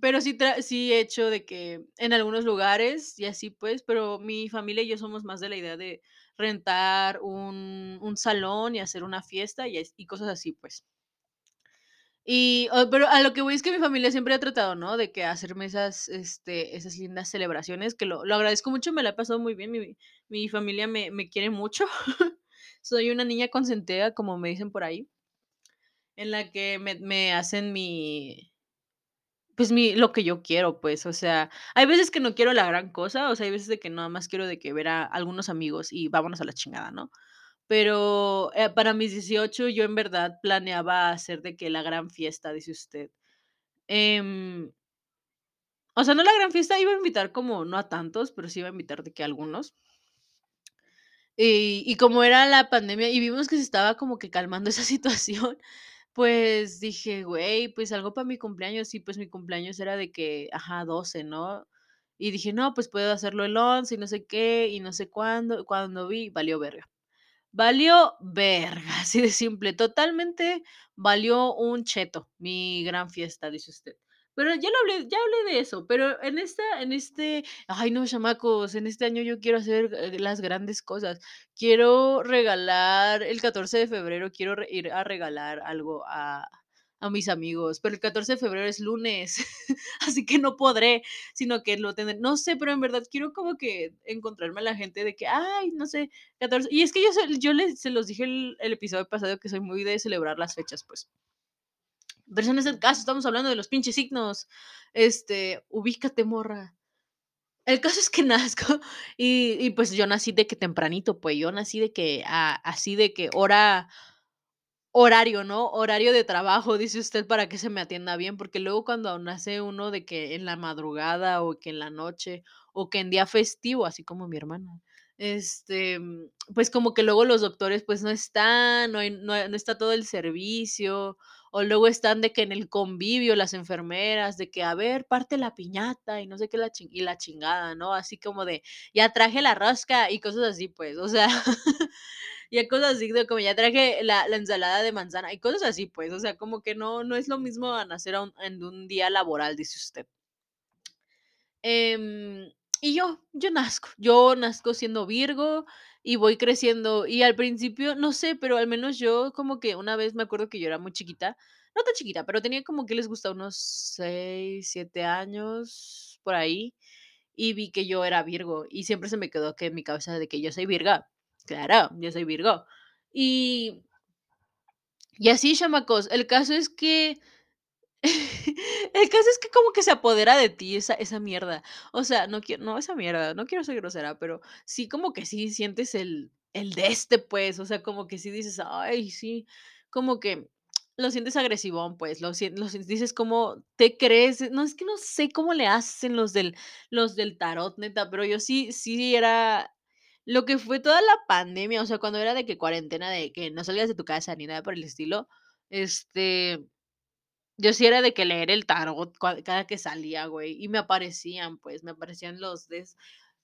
pero sí, sí he hecho de que en algunos lugares y así pues, pero mi familia y yo somos más de la idea de rentar un, un salón y hacer una fiesta y, cosas así, pues. Y, pero a lo que voy es que mi familia siempre ha tratado, ¿no? De que hacerme esas, este, esas lindas celebraciones, que lo, lo agradezco mucho, me la he pasado muy bien, mi, mi familia me, me quiere mucho. *laughs* Soy una niña consentida, como me dicen por ahí, en la que me, me hacen mi, pues mi, lo que yo quiero, pues, o sea, hay veces que no quiero la gran cosa, o sea, hay veces de que nada más quiero de que ver a algunos amigos y vámonos a la chingada, ¿no? Pero, eh, para mis 18 yo en verdad planeaba hacer de que la gran fiesta, dice usted. Em, o sea, no la gran fiesta, iba a invitar como, no a tantos, pero sí iba a invitar de que a algunos. Y y como era la pandemia y vimos que se estaba como que calmando *laughs* esa situación, pues dije: "Güey, pues algo para mi cumpleaños", y pues mi cumpleaños era de que, ajá, 12, ¿no? Y dije: "No, pues puedo hacerlo el 11 y no sé qué, y no sé cuándo". Cuando vi, valió verga. Valió verga, así de simple. Totalmente valió un cheto mi gran fiesta, dice usted. Pero ya lo hablé, ya hablé de eso, pero en esta, en este, ay no, chamacos, en este año yo quiero hacer eh, las grandes cosas. Quiero regalar, el 14 de febrero quiero ir a regalar algo a, a mis amigos, pero el 14 de febrero es lunes, *laughs* así que no podré, sino que lo tendré, no sé, pero en verdad quiero como que encontrarme a la gente de que, ay, no sé, 14 y es que yo yo les se los dije el el episodio pasado que soy muy de celebrar las fechas, pues. Pero ese no es el caso, estamos hablando de los pinches signos. Este, ubícate, morra. El caso es que *laughs* nazco y y pues yo nací de que tempranito, pues, yo nací de que, a así de que hora Horario, ¿no? Horario de trabajo, dice usted, para que se me atienda bien, porque luego cuando nace uno de que en la madrugada, o que en la noche, o que en día festivo, así como mi hermana, este, pues como que luego los doctores, pues no están, no no no está todo el servicio, o luego están de que en el convivio las enfermeras, de que: "A ver, parte la piñata", y no sé qué la y la chingada, ¿no? Así como de: "Ya traje la rosca", y cosas así, pues, o sea, *laughs* y cosas así, de como ya traje la, la ensalada de manzana y cosas así, pues, o sea, como que no, no es lo mismo a nacer a un- en un día laboral, dice usted. Em, y yo, yo nazco, yo nazco siendo Virgo y voy creciendo. Y al principio, no sé, pero al menos yo como que una vez me acuerdo que yo era muy chiquita, no tan chiquita, pero tenía como que les gusta unos 6 7 años por ahí. Y vi que yo era Virgo y siempre se me quedó que en mi cabeza de que yo soy Virga. Claro, yo soy Virgo. Y, y así, chamacos, el caso es que *laughs* El caso es que como que se apodera de ti esa esa mierda. O sea, no quiero no esa mierda, no quiero ser grosera, pero sí como que sí sientes el el de este, pues, o sea, como que sí dices: "Ay, sí", como que lo sientes agresivón, pues, lo lo dices como te crees, no, es que no sé cómo le hacen los del los del tarot, neta, pero yo sí sí era lo que fue toda la pandemia, o sea, cuando era de que cuarentena, de que no salías de tu casa ni nada por el estilo, este yo sí era de que leer el tarot cada que salía, güey, y me aparecían, pues, me aparecían los des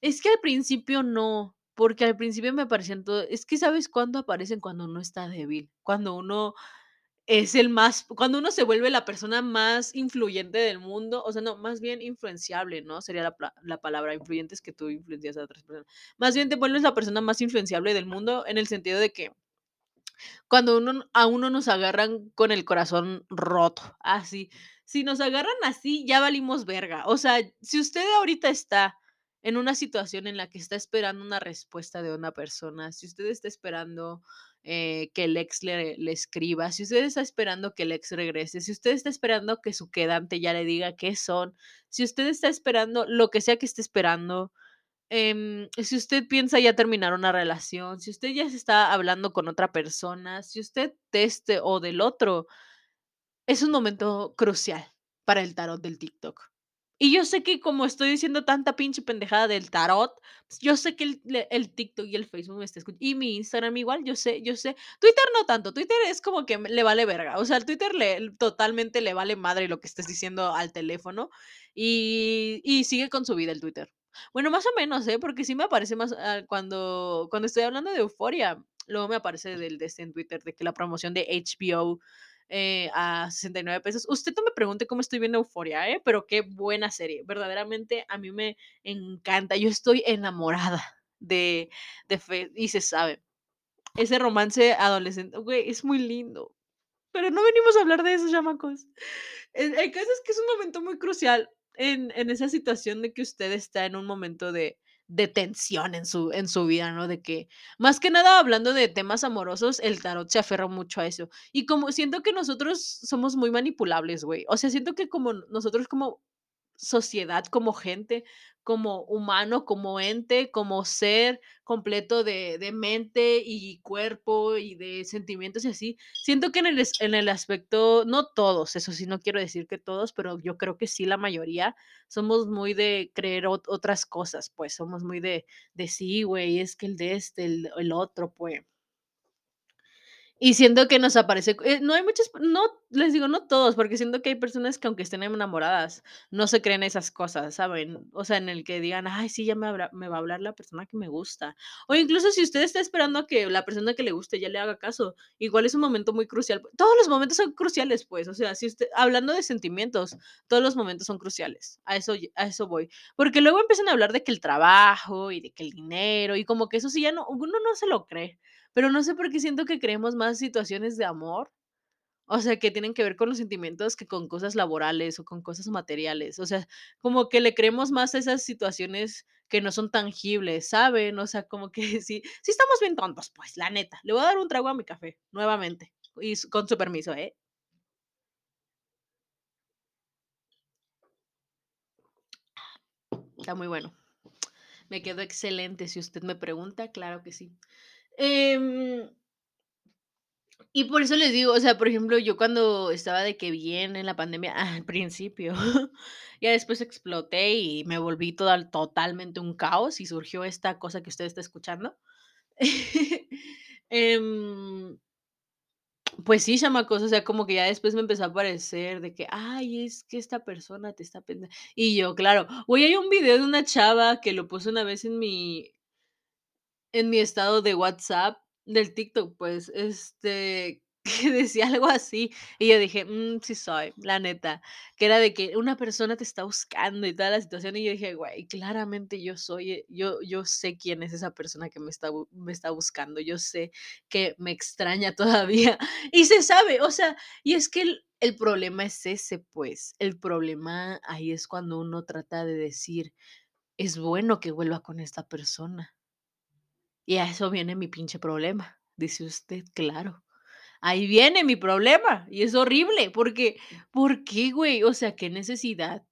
es que al principio no, porque al principio me aparecían todo es que, ¿sabes cuándo aparecen? Cuando uno está débil, cuando uno es el más cuando uno se vuelve la persona más influyente del mundo, o sea, no, más bien influenciable, ¿no? Sería la la palabra, influyente es que tú influencias a otras personas. Más bien te vuelves la persona más influenciable del mundo, en el sentido de que cuando uno a uno nos agarran con el corazón roto, así. Si nos agarran así, ya valimos verga. O sea, si usted ahorita está en una situación en la que está esperando una respuesta de una persona, si usted está esperando eh, que el ex le, le escriba, si usted está esperando que el ex regrese, si usted está esperando que su quedante ya le diga qué son, si usted está esperando lo que sea que esté esperando, Em, si usted piensa ya terminar una relación, si usted ya se está hablando con otra persona, si usted de este o del otro, es un momento crucial para el tarot del TikTok. Y yo sé que como estoy diciendo tanta pinche pendejada del tarot, pues, yo sé que el, el TikTok y el Facebook me está escuchando. Y mi Instagram igual, yo sé, yo sé. Twitter no tanto, Twitter es como que le vale verga. O sea, al Twitter le, totalmente le vale madre lo que estés diciendo al teléfono. Y, y sigue con su vida el Twitter. Bueno, más o menos, ¿eh? Porque sí me aparece más ah, cuando, cuando estoy hablando de Euforia. Luego me aparece del de este en Twitter de que la promoción de HBO eh, a 69 pesos. Usted no me pregunte cómo estoy viendo Euforia, ¿eh? Pero qué buena serie. Verdaderamente a mí me encanta. Yo estoy enamorada de, de Fe y se sabe. Ese romance adolescente, güey, es muy lindo. Pero no venimos a hablar de eso, chamacos. El, el caso es que es un momento muy crucial en, esa situación de que usted está en un momento de, de tensión en su, en su vida, ¿no? De que, más que nada hablando de temas amorosos, el tarot se aferra mucho a eso. Y como siento que nosotros somos muy manipulables, güey. O sea, siento que como nosotros como sociedad, como gente, como humano, como ente, como ser completo de, de mente y cuerpo y de sentimientos y así. Siento que en el, en el aspecto, no todos, eso sí, no quiero decir que todos, pero yo creo que sí, la mayoría, somos muy de creer ot- otras cosas, pues somos muy de, de sí, güey, es que el de este, el otro, pues. Y siento que nos aparece eh, no hay muchas no, les digo, no todos, porque siento que hay personas que aunque estén enamoradas, no se creen esas cosas, ¿saben? O sea, en el que digan: "Ay, sí, ya me me va a hablar la persona que me gusta". O incluso si usted está esperando a que la persona que le guste ya le haga caso, igual es un momento muy crucial. Todos los momentos son cruciales, pues, o sea, si usted hablando de sentimientos, todos los momentos son cruciales. A eso a eso voy. Porque luego empiezan a hablar de que el trabajo y de que el dinero, y como que eso sí ya no uno no se lo cree. Pero no sé por qué siento que creemos más situaciones de amor, o sea, que tienen que ver con los sentimientos que con cosas laborales o con cosas materiales. O sea, como que le creemos más a esas situaciones que no son tangibles, ¿saben? O sea, como que *laughs* sí, sí estamos bien tontos, pues, la neta. Le voy a dar un trago a mi café, nuevamente, y con su permiso, ¿eh? Está muy bueno. Me quedó excelente. Si usted me pregunta, claro que sí. Em, Y por eso les digo, o sea, por ejemplo, yo cuando estaba de que bien en la pandemia, *laughs* al principio, ya después exploté y me volví total totalmente un caos y surgió esta cosa que usted está escuchando. *laughs* Em, pues sí, chamacos, o sea, como que ya después me empezó a aparecer de que, ay, es que esta persona te está pendiente. Y yo, claro, güey, hay un video de una chava que lo puso una vez en mi, en mi estado de WhatsApp Del TikTok, pues, este, *laughs* que decía algo así, y yo dije: "Mm, sí soy", la neta, que era de que una persona te está buscando y toda la situación, y yo dije: "Güey, claramente yo soy, eh, yo yo sé quién es esa persona que me está me está buscando, yo sé que me extraña *laughs* todavía", y se sabe, o sea, y es que el el problema es ese, pues, el problema ahí es cuando uno trata de decir: "Es bueno que vuelva con esta persona". Y a eso viene mi pinche problema, dice usted, claro. Ahí viene mi problema, y es horrible, porque, ¿por qué, güey? O sea, ¿qué necesidad?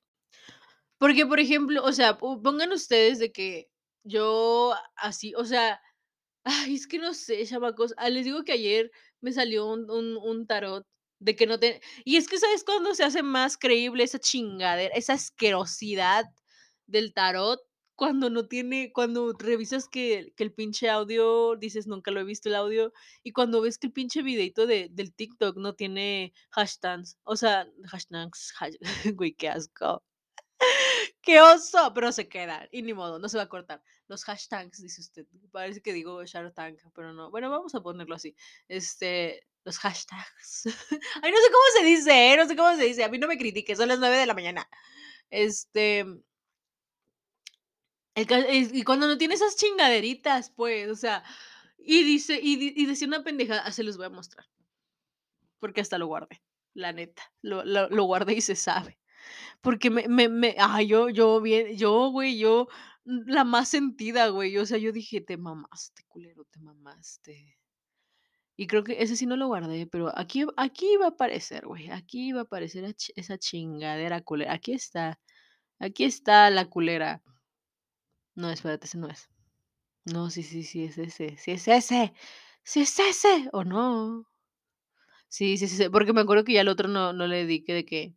Porque, por ejemplo, o sea, po pongan ustedes de que yo así, o sea, ay, es que no sé, chamacos, ah, les digo que ayer me salió un un un tarot de que no te y es que, ¿sabes cuándo se hace más creíble esa chingadera, esa asquerosidad del tarot? Cuando no tiene cuando revisas que que el pinche audio, dices: "Nunca lo he visto el audio", y cuando ves que el pinche videíto de del TikTok no tiene hashtags, o sea, hashtags, hash *laughs* güey, qué asco. ¡Qué oso! Pero se queda, y ni modo, no se va a cortar. Los hashtags, dice usted. Parece que digo Shark Tank, pero no. Bueno, vamos a ponerlo así. Este, los hashtags. *laughs* Ay, no sé cómo se dice, ¿eh? No sé cómo se dice. A mí no me critiques, son las 9 de la mañana. Este, el y cuando no tiene esas chingaderitas, pues, o sea, y dice y y decía una pendejada, ah, se los voy a mostrar, porque hasta lo guardé, la neta, lo lo lo guardé y se sabe. Porque me me me ay, yo yo bien yo, güey, yo, la más sentida, güey, o sea, yo dije: "Te mamaste, culero, te mamaste". Y creo que ese sí no lo guardé, pero aquí aquí va a aparecer, güey, aquí va a aparecer esa chingadera culera. Aquí está, aquí está la culera. No, espérate, ese no es. No, sí, sí, sí es ese, sí es ese, sí es ese, ¿o no? Sí, sí, sí, porque me acuerdo que ya al otro no no le di que de que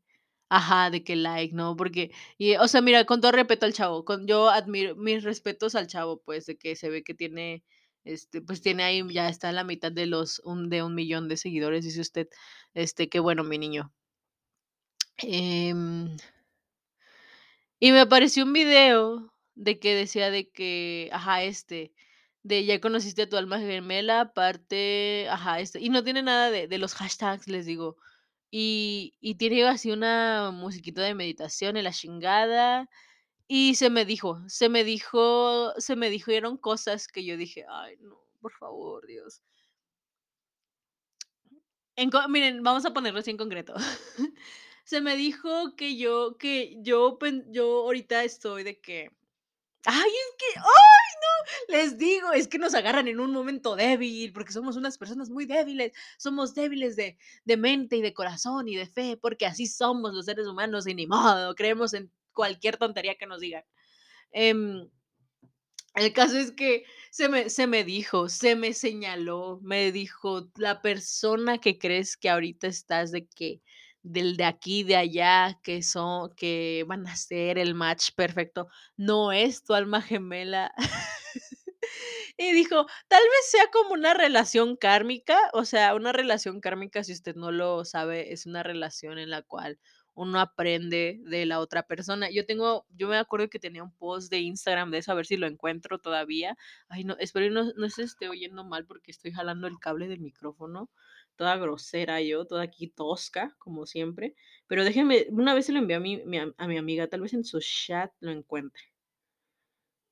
ajá, de que like, ¿no? Porque y, o sea, mira, con todo respeto al chavo, con yo admiro mis respetos al chavo, pues, de que se ve que tiene, este, pues, tiene ahí, ya está la mitad de los un de un millón de seguidores, dice usted, este, qué bueno, mi niño. Em y me apareció un video de que decía de que, ajá, este, de ya conociste a tu alma gemela, parte, ajá, este, y no tiene nada de de los hashtags, les digo. Y y tiene así una musiquita de meditación y la chingada, y se me dijo, se me dijo se me dijeron cosas que yo dije: "Ay, no, por favor, Dios". En miren, vamos a ponerlo así en concreto. *laughs* Se me dijo que yo que yo yo ahorita estoy de que ay, es que, ¡ay, no! Les digo, es que nos agarran en un momento débil, porque somos unas personas muy débiles, somos débiles de de mente y de corazón y de fe, porque así somos los seres humanos y ni modo, creemos en cualquier tontería que nos digan. Em el caso es que se me se me dijo, se me señaló, me dijo: "La persona que crees que ahorita estás de que del de aquí, de allá, que son que van a ser el match perfecto, no es tu alma gemela". *laughs* Y dijo: "Tal vez sea como una relación kármica", o sea, una relación kármica, si usted no lo sabe, es una relación en la cual uno aprende de la otra persona. Yo tengo yo me acuerdo que tenía un post de Instagram de eso, a ver si lo encuentro todavía. Ay, no, espero y no no se esté oyendo mal porque estoy jalando el cable del micrófono, toda grosera yo, toda aquí tosca, como siempre. Pero déjeme, una vez se lo envié a mi a mi amiga, tal vez en su chat lo encuentre.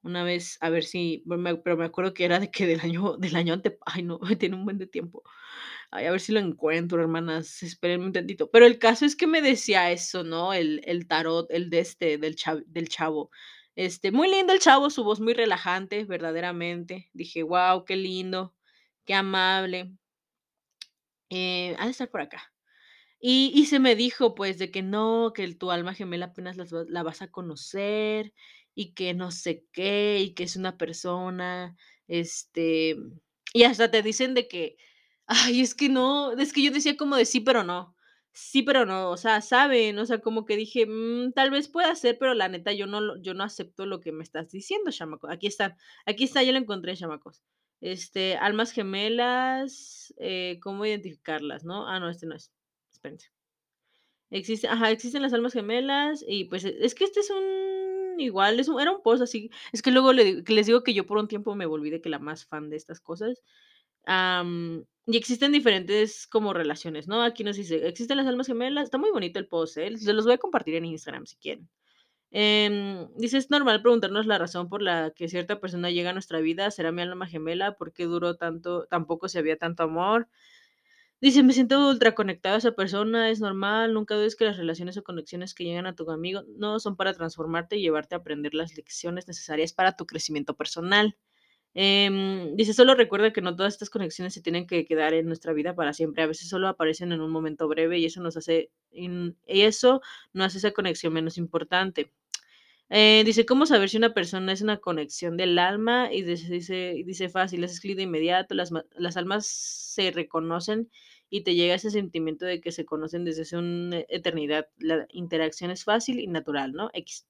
Una vez, a ver si, pero me acuerdo que era de que del año del año ante ay no, *laughs* tiene un buen de tiempo. Ay, a ver si lo encuentro, hermanas, espérenme un tantito. Pero el caso es que me decía eso, ¿no? El el tarot, el de este, del cha del chavo. Este, muy lindo el chavo, su voz muy relajante, verdaderamente. Dije: "Guau, qué lindo, qué amable". Eh, ha de estar por acá. Y y se me dijo, pues, de que no, que tu alma gemela apenas la vas a conocer, y que no sé qué, y que es una persona, este, y hasta te dicen de que, ay, es que no, es que yo decía como de sí, pero no, sí, pero no, o sea, ¿saben? O sea, como que dije: "Mm, tal vez pueda ser, pero la neta yo no yo no acepto lo que me estás diciendo, chamaco". Aquí está, aquí está, ya lo encontré, chamacos. Este, almas gemelas, eh, ¿cómo identificarlas?, ¿no? Ah, no, este no es. Espérense. Existe ajá, existen las almas gemelas y, pues, e es que este es un igual, es un era un post así, es que luego le les digo que yo por un tiempo me volví de que la más fan de estas cosas, Am, y existen diferentes como relaciones, ¿no? Aquí nos dice, existen las almas gemelas. Está muy bonito el post, ¿eh? Se los voy a compartir en Instagram si quieren. Em, dice, es normal preguntarnos la razón por la que cierta persona llega a nuestra vida. ¿Será mi alma gemela? ¿Por qué duró tanto? Tampoco se había tanto amor. Dice, me siento ultra conectado a esa persona, es normal, nunca dudes que las relaciones o conexiones que llegan a tu amigo no son para transformarte y llevarte a aprender las lecciones necesarias para tu crecimiento personal. Em, dice, solo recuerda que no todas estas conexiones se tienen que quedar en nuestra vida para siempre, a veces solo aparecen en un momento breve y eso nos hace, y eso no hace esa conexión menos importante. Eh, dice, ¿cómo saber si una persona es una conexión del alma? Y dice, dice, fácil, es clic de inmediato, las, las almas se reconocen y te llega ese sentimiento de que se conocen desde hace una eternidad. La interacción es fácil y natural, ¿no? X.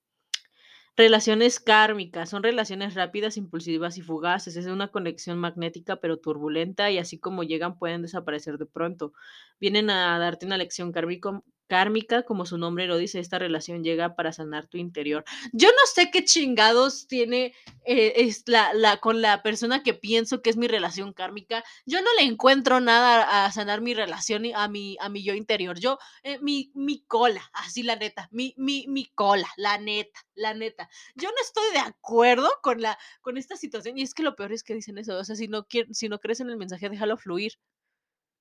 Relaciones kármicas, son relaciones rápidas, impulsivas y fugaces. Es una conexión magnética pero turbulenta y así como llegan pueden desaparecer de pronto. Vienen a darte una lección kármico, kármica, como su nombre lo dice, esta relación llega para sanar tu interior. Yo no sé qué chingados tiene eh, es la, la, con la persona que pienso que es mi relación kármica. Yo no le encuentro nada a sanar mi relación a mi, a mi yo interior. Yo, eh, mi, mi cola, así la neta, mi, mi, mi cola, la neta, la neta. Yo no estoy de acuerdo con, la, con esta situación y es que lo peor es que dicen eso. O sea, si no, si no crees en el mensaje, déjalo fluir.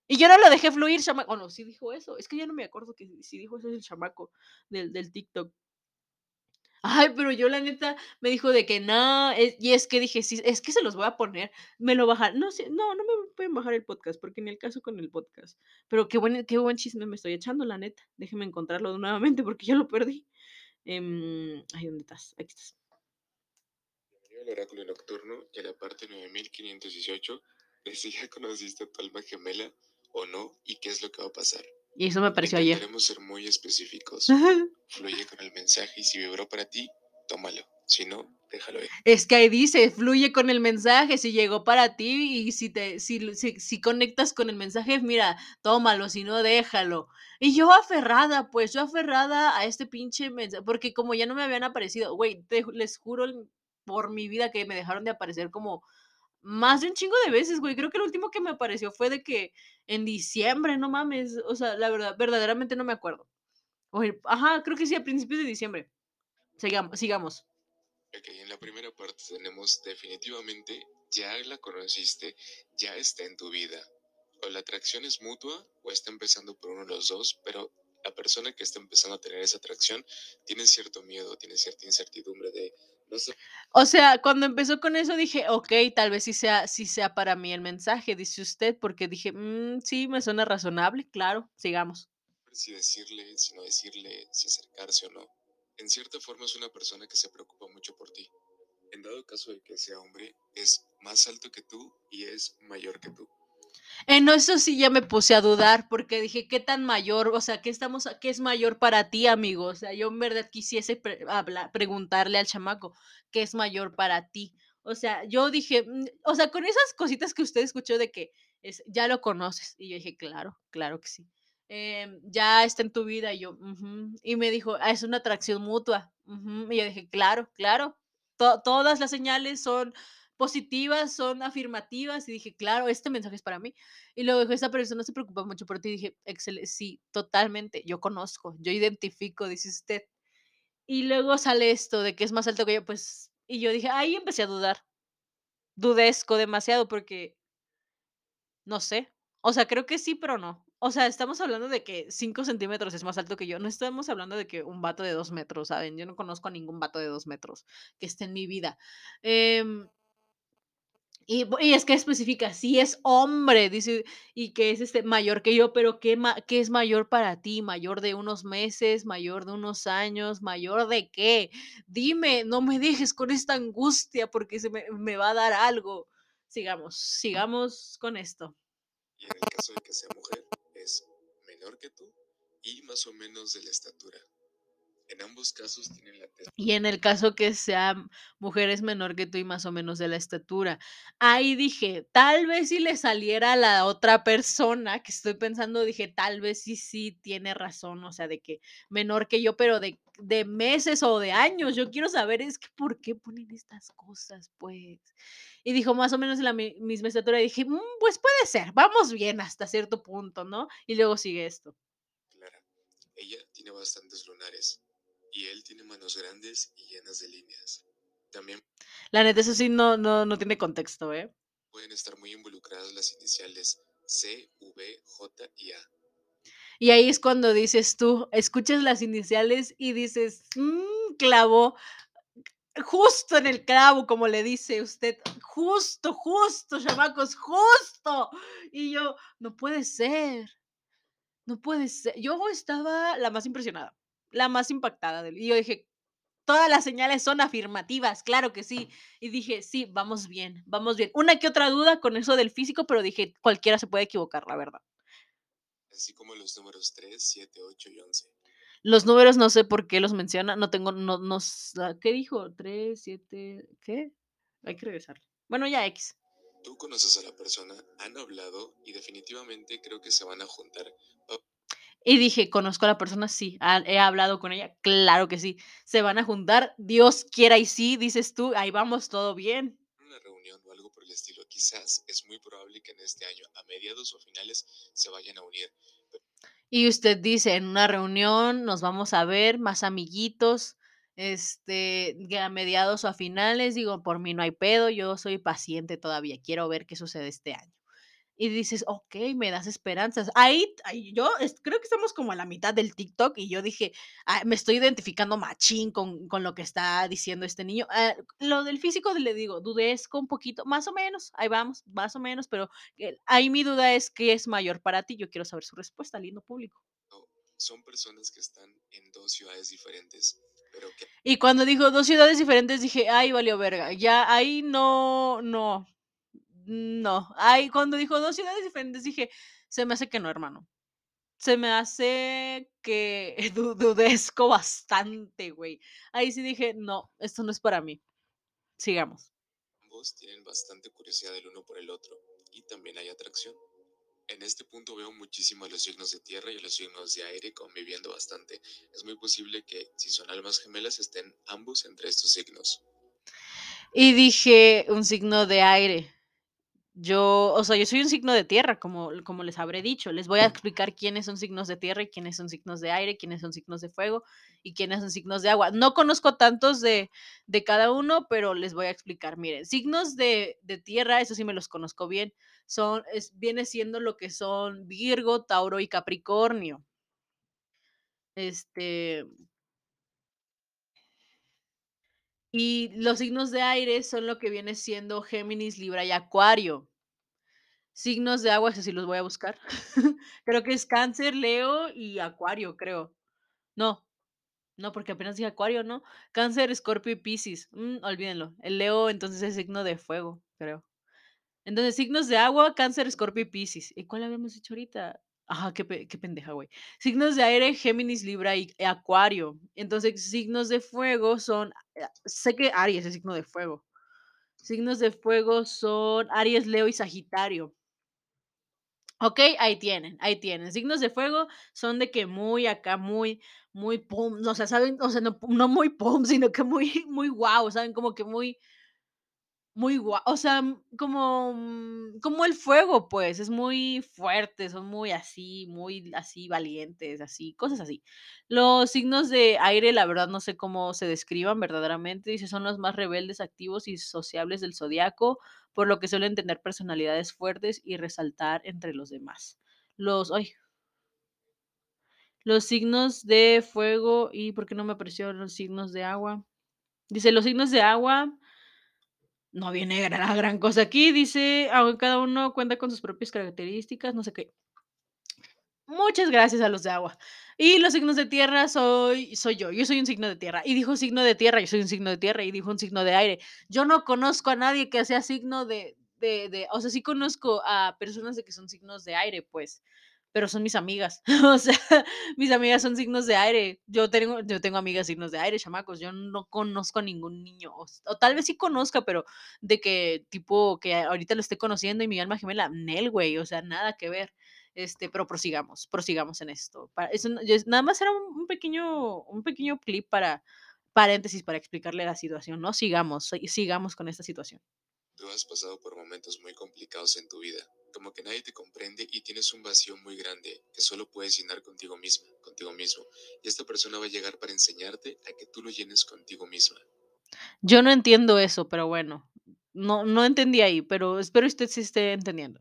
Y yo no lo dejé fluir, chamaco. Oh, no, sí dijo eso. Es que ya no me acuerdo que si dijo eso es el chamaco del, del TikTok. Ay, pero yo la neta me dijo de que no, y es que dije, sí, es que se los voy a poner, me lo bajan. No, sé, no, no me pueden bajar el podcast, porque en el caso con el podcast. Pero qué buen, qué buen chisme me estoy echando, la neta. Déjeme encontrarlo nuevamente porque ya lo perdí. Eh, ay, ¿dónde estás? Aquí estás. Bienvenido al oráculo nocturno y a la parte 9518 de si ya conociste a tu alma gemela o no y qué es lo que va a pasar. Y eso me pareció ayer. Queremos ser muy específicos. *laughs* Fluye con el mensaje y si vibró para ti, tómalo. Si no, déjalo ir. Es que ahí dice, fluye con el mensaje, si llegó para ti y si te si, si, si, conectas con el mensaje, mira, tómalo, si no, déjalo. Y yo aferrada, pues yo aferrada a este pinche mensaje, porque como ya no me habían aparecido, güey, les juro por mi vida que me dejaron de aparecer como más de un chingo de veces, güey. Creo que el último que me apareció fue de que en diciembre, no mames. O sea, la verdad, verdaderamente no me acuerdo. Oye, ajá, creo que sí, a principios de diciembre. Sigamos, sigamos. Ok, en la primera parte tenemos definitivamente, ya la conociste, ya está en tu vida. O la atracción es mutua o está empezando por uno de los dos, pero la persona que está empezando a tener esa atracción tiene cierto miedo, tiene cierta incertidumbre de o sea, cuando empezó con eso dije, ok, tal vez sí sea, sí sea para mí el mensaje, dice usted, porque dije, mmm, sí, me suena razonable, claro, sigamos. Si decirle, si no decirle, si acercarse o no. En cierta forma es una persona que se preocupa mucho por ti. En dado caso de que sea hombre, es más alto que tú y es mayor que tú. En eso sí ya me puse a dudar porque dije, ¿qué tan mayor? O sea, ¿qué, estamos, qué es mayor para ti, amigo? O sea, yo en verdad quisiese preguntarle al chamaco, ¿qué es mayor para ti? O sea, yo dije, mm, o sea, con esas cositas que usted escuchó de que es, ya lo conoces. Y yo dije, claro, claro que sí. Em, ya está en tu vida. Y yo, y me dijo, ah, es una atracción mutua. Y yo dije, claro, claro. todas las señales son positivas, son afirmativas y dije, claro, este mensaje es para mí. Y luego dijo, esa persona se preocupa mucho por ti. Y dije, excelente, sí, totalmente, yo conozco, yo identifico, dice usted. Y luego sale esto de que es más alto que yo, pues, y yo dije, ahí empecé a dudar. Dudesco demasiado porque, no sé, o sea, creo que sí, pero no. O sea, estamos hablando de que 5 centímetros es más alto que yo. No estamos hablando de que un vato de 2 metros, ¿saben? Yo no conozco a ningún vato de 2 metros que esté en mi vida. Eh, y, es que especifica, si es hombre, dice, y que es este mayor que yo, pero ¿qué, ¿qué es mayor para ti? ¿Mayor de unos meses? ¿Mayor de unos años? ¿Mayor de qué? Dime, no me dejes con esta angustia porque se me, me va a dar algo. Sigamos, sigamos con esto. Y en el caso de que sea mujer, es menor que tú y más o menos de la estatura. En ambos casos tienen la tez Y en el caso que sean mujeres menor que tú y más o menos de la estatura. Ahí dije, tal vez si le saliera a la otra persona, que estoy pensando, dije, tal vez sí, sí tiene razón, o sea, de que menor que yo, pero de, de meses o de años. Yo quiero saber es que por qué ponen estas cosas, pues. Y dijo más o menos en la mi- misma estatura. Y dije, "Mm, pues puede ser, vamos bien hasta cierto punto, ¿no? Y luego sigue esto. clara. Ella tiene bastantes lunares y él tiene manos grandes y llenas de líneas. También La neta, eso sí no, no, no tiene contexto, ¿eh? pueden estar muy involucradas las iniciales C, V, J y A. Y ahí es cuando dices tú, escuchas las iniciales y dices, "Mm, clavo, justo en el clavo, como le dice usted, justo, justo, chamacos, justo. Y yo, no puede ser, no puede ser. Yo estaba la más impresionada, la más impactada. del- Y yo dije, todas las señales son afirmativas, claro que sí. Y dije, sí, vamos bien, vamos bien. Una que otra duda con eso del físico, pero dije, cualquiera se puede equivocar, la verdad. así como los números 3, 7, 8 y 11. Los números no sé por qué los menciona, no tengo, no, no, ah, ¿qué dijo? 3, 7, ¿qué? Hay que regresar. Bueno, ya X. Tú conoces a la persona, han hablado y definitivamente creo que se van a juntar. Y dije, ¿conozco a la persona? Sí. ¿Ha- ¿He hablado con ella? Claro que sí. ¿Se van a juntar? Dios quiera y sí, dices tú, ahí vamos, todo bien. una reunión o algo por el estilo. Quizás es muy probable que en este año, a mediados o finales, se vayan a unir. Y usted dice, en una reunión nos vamos a ver, más amiguitos, este, a mediados o a finales, digo, por mí no hay pedo, yo soy paciente todavía, quiero ver qué sucede este año. Y dices, ok, me das esperanzas. Ahí, ahí yo es- creo que estamos como a la mitad del TikTok y yo dije, "Ah, me estoy identificando machín con, con lo que está diciendo este niño. Ah, lo del físico le digo, dudesco un poquito, más o menos, ahí vamos, más o menos, pero eh, ahí mi duda es qué es mayor para ti. Yo quiero saber su respuesta, lindo público. Son personas que están en dos ciudades diferentes, pero que Y cuando dijo dos ciudades diferentes, dije, ay, valió verga. Ya ahí no, no, no. Ahí cuando dijo dos ciudades diferentes, dije, se me hace que no, hermano. Se me hace que *laughs* du- dudesco bastante, güey. Ahí sí dije, no, esto no es para mí. Sigamos. ambos tienen bastante curiosidad el uno por el otro y también hay atracción. En este punto veo muchísimo a los signos de tierra y a los signos de aire conviviendo bastante. Es muy posible que, si son almas gemelas, estén ambos entre estos signos. Y dije, un signo de aire. Yo, o sea, yo soy un signo de tierra, como, como les habré dicho. Les voy a explicar quiénes son signos de tierra y quiénes son signos de aire, quiénes son signos de fuego y quiénes son signos de agua. No conozco tantos de, de cada uno, pero les voy a explicar. Miren, signos de, de tierra, eso sí me los conozco bien, son, es, viene siendo lo que son Virgo, Tauro y Capricornio. Este, y los signos de aire son lo que viene siendo Géminis, Libra y Acuario. Signos de agua, esos sí los voy a buscar. *laughs* Creo que es Cáncer, Leo y Acuario, creo. No, no, porque apenas dije Acuario, ¿no? Cáncer, Escorpio y Piscis. Mm, olvídenlo. El Leo entonces es signo de fuego, creo. Entonces, signos de agua, Cáncer, Escorpio y Piscis. ¿Y cuál habíamos dicho ahorita? Ajá, qué, qué pendeja, güey. Signos de aire, Géminis, Libra y Acuario. Entonces, signos de fuego son. eh, Sé que Aries es signo de fuego. Signos de fuego son Aries, Leo y Sagitario. Ok, ahí tienen, ahí tienen. Signos de fuego son de que muy acá, muy, muy pum, o sea, saben, no, no muy pum, sino que muy, *laughs* muy guau, saben, como que muy, muy guau, o sea, como, mm, como el fuego, pues, es muy fuerte, son muy así, muy así valientes, así, cosas así. Los signos de aire, la verdad, no sé cómo se describan verdaderamente, dice, son los más rebeldes, activos y sociables del zodiaco, por lo que suelen tener personalidades fuertes y resaltar entre los demás. Los, ay, los signos de fuego y, ¿por qué no me aparecieron los signos de agua? Dice, los signos de agua no viene la gran cosa aquí, dice, aunque cada uno cuenta con sus propias características, no sé qué. Muchas gracias a los de agua. Y los signos de tierra soy, soy yo. Yo soy un signo de tierra. Y dijo signo de tierra, yo soy un signo de tierra. Y dijo un signo de aire. Yo no conozco a nadie que sea signo de, de, de, o sea, sí conozco a personas de que son signos de aire, pues. Pero son mis amigas. *laughs* O sea, mis amigas son signos de aire. Yo tengo, yo tengo amigas signos de aire, chamacos. Yo no conozco a ningún niño. O, tal vez sí conozca, pero de que tipo que ahorita lo estoy conociendo y mi alma gemela, Nel, güey. O sea, nada que ver. Este, pero prosigamos, prosigamos en esto. Para, eso, nada más era un, un pequeño, un pequeño clip para paréntesis para explicarle la situación. No sigamos, si- sigamos con esta situación. Tú has pasado por momentos muy complicados en tu vida, como que nadie te comprende y tienes un vacío muy grande que solo puedes llenar contigo misma, contigo mismo. Y esta persona va a llegar para enseñarte a que tú lo llenes contigo misma. Yo no entiendo eso, pero bueno, no, no entendí ahí, pero espero usted sí esté entendiendo.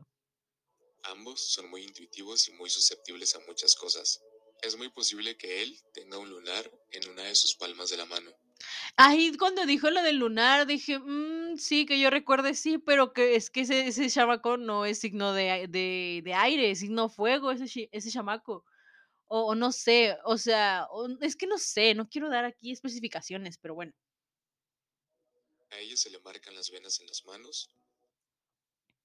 Ambos son muy intuitivos y muy susceptibles a muchas cosas. Es muy posible que él tenga un lunar en una de sus palmas de la mano. Ahí cuando dijo lo del lunar, dije, "Mm, sí, que yo recuerde, sí, pero que es que ese, ese chamaco no es signo de, de, de aire, es signo fuego, ese, ese chamaco. O, o no sé, o sea, o- es que no sé, no quiero dar aquí especificaciones, pero bueno. A ella se le marcan las venas en las manos.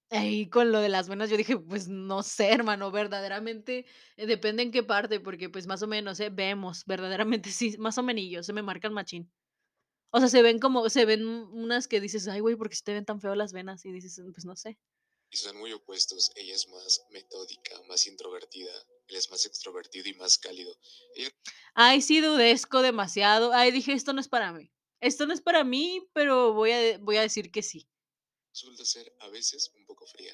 Ahí con lo de las venas yo dije, pues no sé, hermano, verdaderamente eh, depende en qué parte, porque pues más o menos, eh, vemos, verdaderamente *laughs* sí, más o menos, se me marcan machín. O sea, se ven como, se ven unas que dices, ay, güey, ¿por qué se te ven tan feo las venas? Y dices, pues no sé. y son muy opuestos. Ella es más metódica, más introvertida. Él es más extrovertido y más cálido. Ella Ay, sí, dudesco demasiado. Ay, dije, esto no es para mí. Esto no es para mí, pero voy a, voy a decir que sí. resulta ser a veces un poco fría.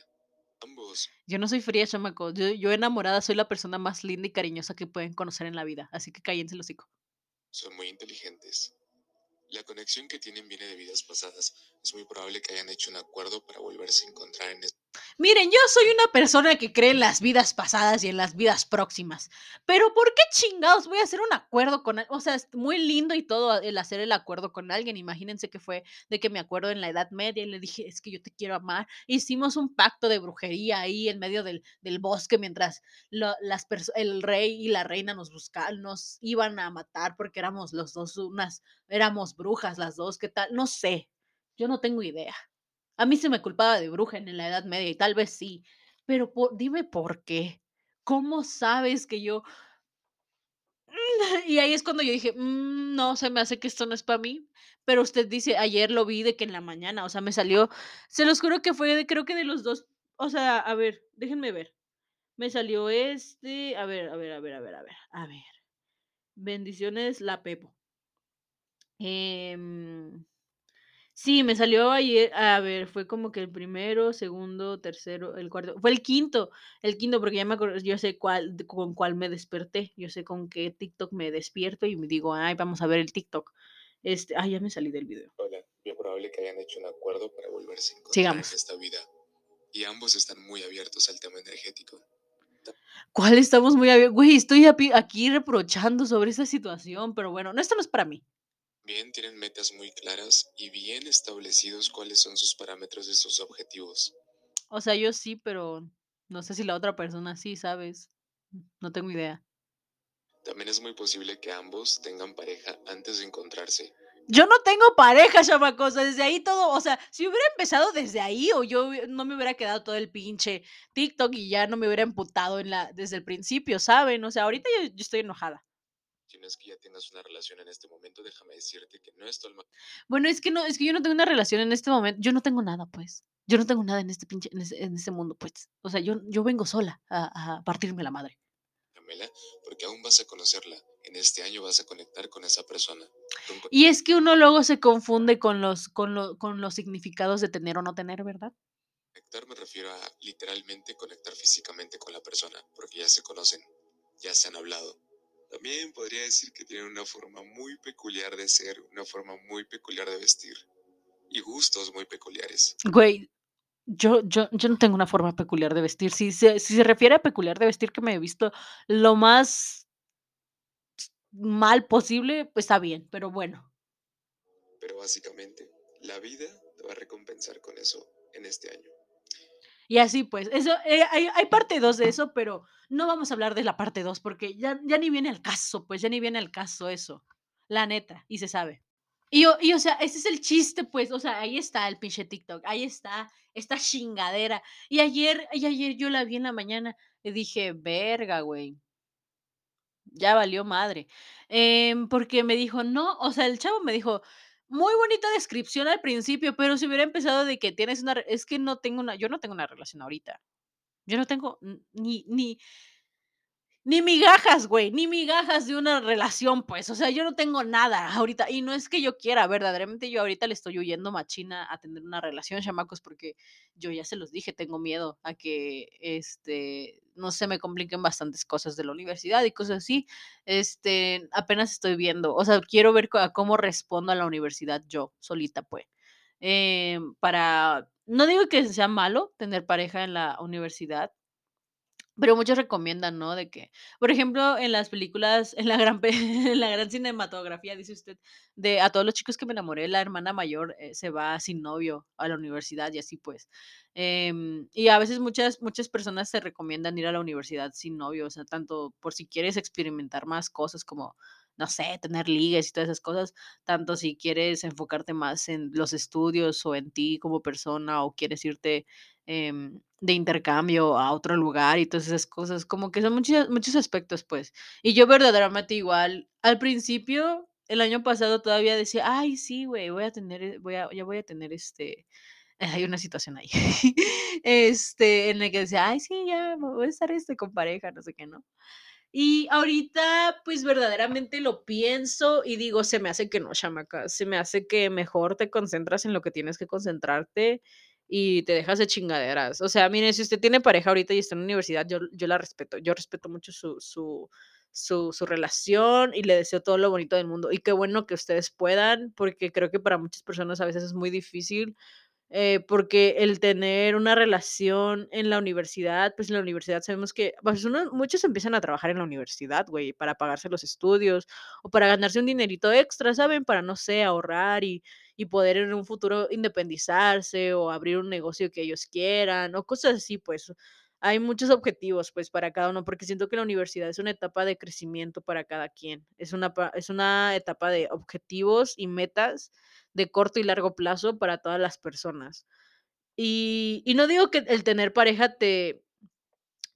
Ambos Yo no soy fría, chamaco. Yo, yo enamorada soy la persona más linda y cariñosa que pueden conocer en la vida. Así que cállense los hocico. son muy inteligentes. La conexión que tienen viene de vidas pasadas. Es muy probable que hayan hecho un acuerdo para volverse a encontrar en este Miren, yo soy una persona que cree en las vidas pasadas y en las vidas próximas. Pero ¿por qué chingados voy a hacer un acuerdo con O sea, es muy lindo y todo el hacer el acuerdo con alguien. Imagínense que fue de que me acuerdo en la Edad Media y le dije, es que yo te quiero amar. Hicimos un pacto de brujería ahí en medio del, bosque mientras el rey y la reina nos buscaban, nos iban a matar porque éramos los dos unas, éramos brujas las dos. ¿Qué tal? No sé. Yo no tengo idea. A mí se me culpaba de bruja en la Edad Media y tal vez sí, pero por dime por qué. ¿Cómo sabes que yo? *laughs* Y ahí es cuando yo dije, "Mm, no, se me hace que esto no es para mí. Pero usted dice, ayer lo vi de que en la mañana, o sea, me salió, se los juro que fue de, creo que de los dos, o sea, a ver, déjenme ver. Me salió este, a ver, a ver, a ver, a ver, a ver, a ver. Bendiciones, la Pepo. Em, Sí, me salió ayer, a ver, fue como que el primero, segundo, tercero, el cuarto, fue el quinto, el quinto, porque ya me acuerdo, yo sé cuál, con cuál me desperté, yo sé con qué TikTok me despierto y me digo, ay, vamos a ver el TikTok. Este, ay, ya me salí del video. Hola, bien probable que hayan hecho un acuerdo para volverse a encontrar Sigamos. en esta vida. Y ambos están muy abiertos al tema energético. ¿Cuál estamos muy abiertos? Güey, estoy aquí reprochando sobre esta situación, pero bueno, no, esto no es para mí. Bien, tienen metas muy claras y bien establecidos cuáles son sus parámetros de sus objetivos. O sea, yo sí, pero no sé si la otra persona sí, ¿sabes? No tengo idea. También es muy posible que ambos tengan pareja antes de encontrarse. Yo no tengo pareja, chamacos. Desde ahí todo, o sea, si hubiera empezado desde ahí, o yo no me hubiera quedado todo el pinche TikTok y ya no me hubiera emputado en la, desde el principio, ¿saben? O sea, ahorita yo, yo estoy enojada. Si no es que ya tengas una relación en este momento, déjame decirte que no es tu alma Bueno, es que no, es que yo no tengo una relación en este momento. Yo no tengo nada, pues. Yo no tengo nada en este pinche, en este, en este mundo, pues. O sea, yo, yo vengo sola a, a partirme la madre. gemela, porque aún vas a conocerla. En este año vas a conectar con esa persona. Y es que uno luego se confunde con los, con lo- con los significados de tener o no tener, ¿verdad? Conectar me refiero a literalmente conectar físicamente con la persona, porque ya se conocen, ya se han hablado. También podría decir que tienen una forma muy peculiar de ser, una forma muy peculiar de vestir y gustos muy peculiares. Güey, yo, yo, yo no tengo una forma peculiar de vestir. Si se, si se refiere a peculiar de vestir que me he visto lo más mal posible, pues está bien, pero bueno. Pero básicamente, la vida te va a recompensar con eso en este año. Y así pues, eso, eh, hay, hay parte 2 de eso, pero no vamos a hablar de la parte 2 porque ya, ya ni viene al caso, pues ya ni viene al caso eso. La neta, y se sabe. Y y o sea, ese es el chiste, pues, o sea, ahí está el pinche TikTok, ahí está esta chingadera. Y ayer y ayer yo la vi en la mañana y dije: "Verga, güey". Ya valió madre. Em, porque me dijo: "No", o sea, el chavo me dijo: "Muy bonita descripción al principio, pero si hubiera empezado de que tienes una re", es que no tengo una yo no tengo una relación ahorita. Yo no tengo ni ni ni migajas, güey, ni migajas de una relación, pues, o sea, yo no tengo nada ahorita, y no es que yo quiera, verdaderamente yo ahorita le estoy huyendo machina a tener una relación, chamacos, porque yo ya se los dije, tengo miedo a que, este, no sé, me compliquen bastantes cosas de la universidad y cosas así. Este, apenas estoy viendo, o sea, quiero ver cómo respondo a la universidad yo solita, pues. Em, para, no digo que sea malo tener pareja en la universidad, pero muchos recomiendan, ¿no? De que, por ejemplo, en las películas, en la gran *laughs* la gran cinematografía, dice usted, de a todos los chicos que me enamoré, la hermana mayor, eh, se va sin novio a la universidad y así, pues. Em, y a veces muchas muchas personas te recomiendan ir a la universidad sin novio, o sea, tanto por si quieres experimentar más cosas como, no sé, tener ligues y todas esas cosas, tanto si quieres enfocarte más en los estudios o en ti como persona o quieres irte em, de intercambio a otro lugar y todas esas cosas, como que son muchos muchos aspectos, pues. Y yo verdaderamente igual, al principio, el año pasado todavía decía: "Ay, sí, güey, voy a tener, eh, voy a ya voy a tener, este" *laughs* hay una situación ahí, *laughs* este, en el que decía: "Ay, sí, ya voy a estar, este, con pareja", no sé qué, ¿no? Y ahorita, pues, verdaderamente lo pienso y digo, se me hace que no, chamaca, se me hace que mejor te concentras en lo que tienes que concentrarte y te dejas de chingaderas. O sea, mire, si usted tiene pareja ahorita y está en universidad, yo yo la respeto, yo respeto mucho su su su su relación y le deseo todo lo bonito del mundo. Y qué bueno que ustedes puedan, porque creo que para muchas personas a veces es muy difícil eh, porque el tener una relación en la universidad, pues, en la universidad sabemos que, pues, uno muchos empiezan a trabajar en la universidad, güey, para pagarse los estudios o para ganarse un dinerito extra, ¿saben? Para, no sé, ahorrar y y poder en un futuro independizarse o abrir un negocio que ellos quieran o cosas así, pues. Hay muchos objetivos, pues, para cada uno, porque siento que la universidad es una etapa de crecimiento para cada quien. Es una es una etapa de objetivos y metas de corto y largo plazo para todas las personas. Y y no digo que el tener pareja te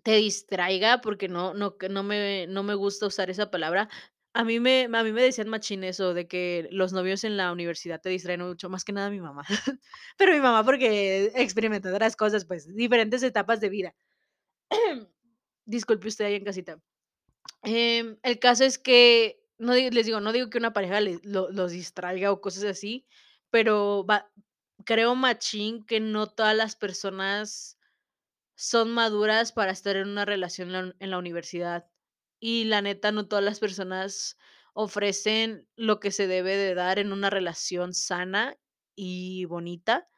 te distraiga, porque no no no me no me gusta usar esa palabra. A mí me a mí me decían machín eso de que los novios en la universidad te distraen mucho, más que nada mi mamá. *laughs* Pero mi mamá porque experimentó otras cosas, pues, diferentes etapas de vida. Disculpe usted ahí en casita. Em, el caso es que, no les digo, no digo que una pareja los distraiga o cosas así, pero creo machín que no todas las personas son maduras para estar en una relación en la en la universidad. Y la neta, no todas las personas ofrecen lo que se debe de dar en una relación sana y bonita.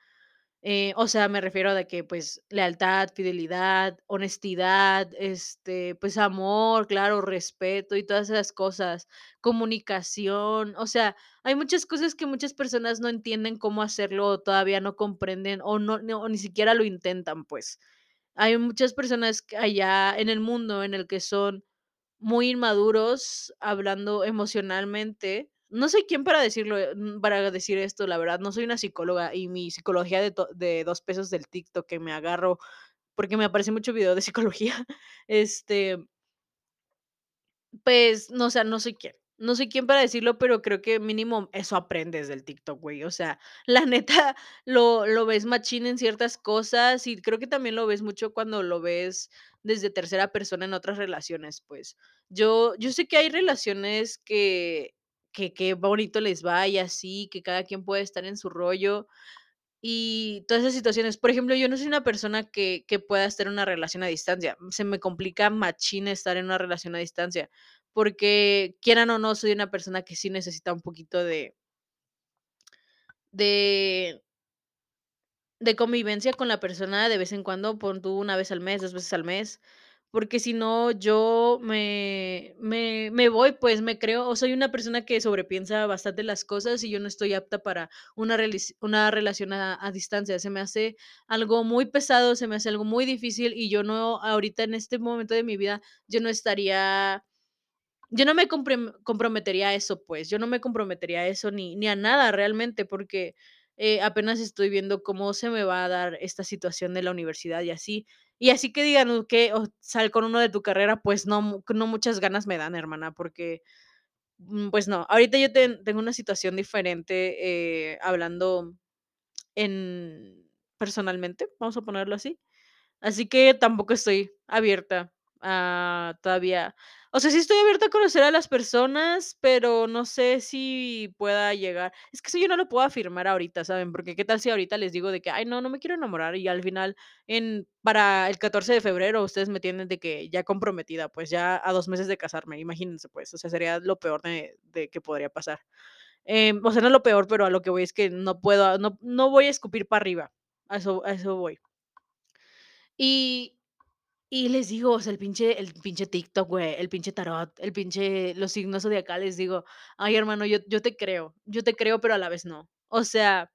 Eh, o sea, me refiero de que, pues, lealtad, fidelidad, honestidad, este, pues, amor, claro, respeto y todas esas cosas, comunicación, o sea, hay muchas cosas que muchas personas no entienden cómo hacerlo, o todavía no comprenden, o no no, ni siquiera lo intentan, pues. Hay muchas personas allá en el mundo en el que son muy inmaduros hablando emocionalmente. No soy quién para decirlo, eh, mm, para decir esto, la verdad, no soy una psicóloga y mi psicología de, dos pesos del TikTok que me agarro porque me aparece mucho video de *laughs* psicología, este, pues, no, o sea, no soy quién. No soy quién para decirlo, pero creo que mínimo eso aprendes del TikTok, güey. O sea, *laughs* la neta lo, lo ves machín en ciertas cosas y creo que también lo ves mucho cuando lo ves desde tercera persona en otras relaciones, pues. Yo, yo sé que hay relaciones que, que, que bonito les va y así, que cada quien puede estar en su rollo, y todas esas situaciones. Por ejemplo, yo no soy una persona que que pueda estar en una relación a distancia. Se me complica machín estar en una relación a distancia, porque quieran o no, soy una persona que sí necesita un poquito de de de convivencia con la persona de vez en cuando, pon tú una vez al mes, 2 veces al mes, porque si no, yo me me me voy, pues, me creo o soy una persona que sobrepiensa bastante las cosas y yo no estoy apta para una una relación a distancia. Se me hace algo muy pesado, se me hace algo muy difícil y yo no ahorita en este momento de mi vida, yo no estaría yo no me comprometería a eso, pues, yo no me comprometería a eso ni ni a nada realmente, porque, eh, apenas estoy viendo cómo se me va a dar esta situación de la universidad y así. Y así que digan que, sal con uno de tu carrera, pues no, no muchas ganas me dan, hermana, porque, mm, pues no. Ahorita yo ten tengo una situación diferente, eh, hablando en personalmente, vamos a ponerlo así. Así que tampoco estoy abierta a todavía o sea, sí estoy abierta a conocer a las personas, pero no sé si pueda llegar es que eso yo no lo puedo afirmar ahorita, ¿saben? Porque qué tal si ahorita les digo de que: "Ay, no, no me quiero enamorar", y al final en para el 14 de febrero ustedes me tienen de que ya comprometida, pues ya a 2 meses de casarme, imagínense, pues, o sea, sería lo peor de de que podría pasar. Em, o sea, no lo peor, pero a lo que voy es que no puedo, no no voy a escupir para arriba, a eso a eso voy. Y y les digo, o sea, el pinche el pinche TikTok, güey, el pinche tarot, el pinche los signos zodiacales, digo: "Ay, hermano, yo yo te creo, yo te creo, pero a la vez no". O sea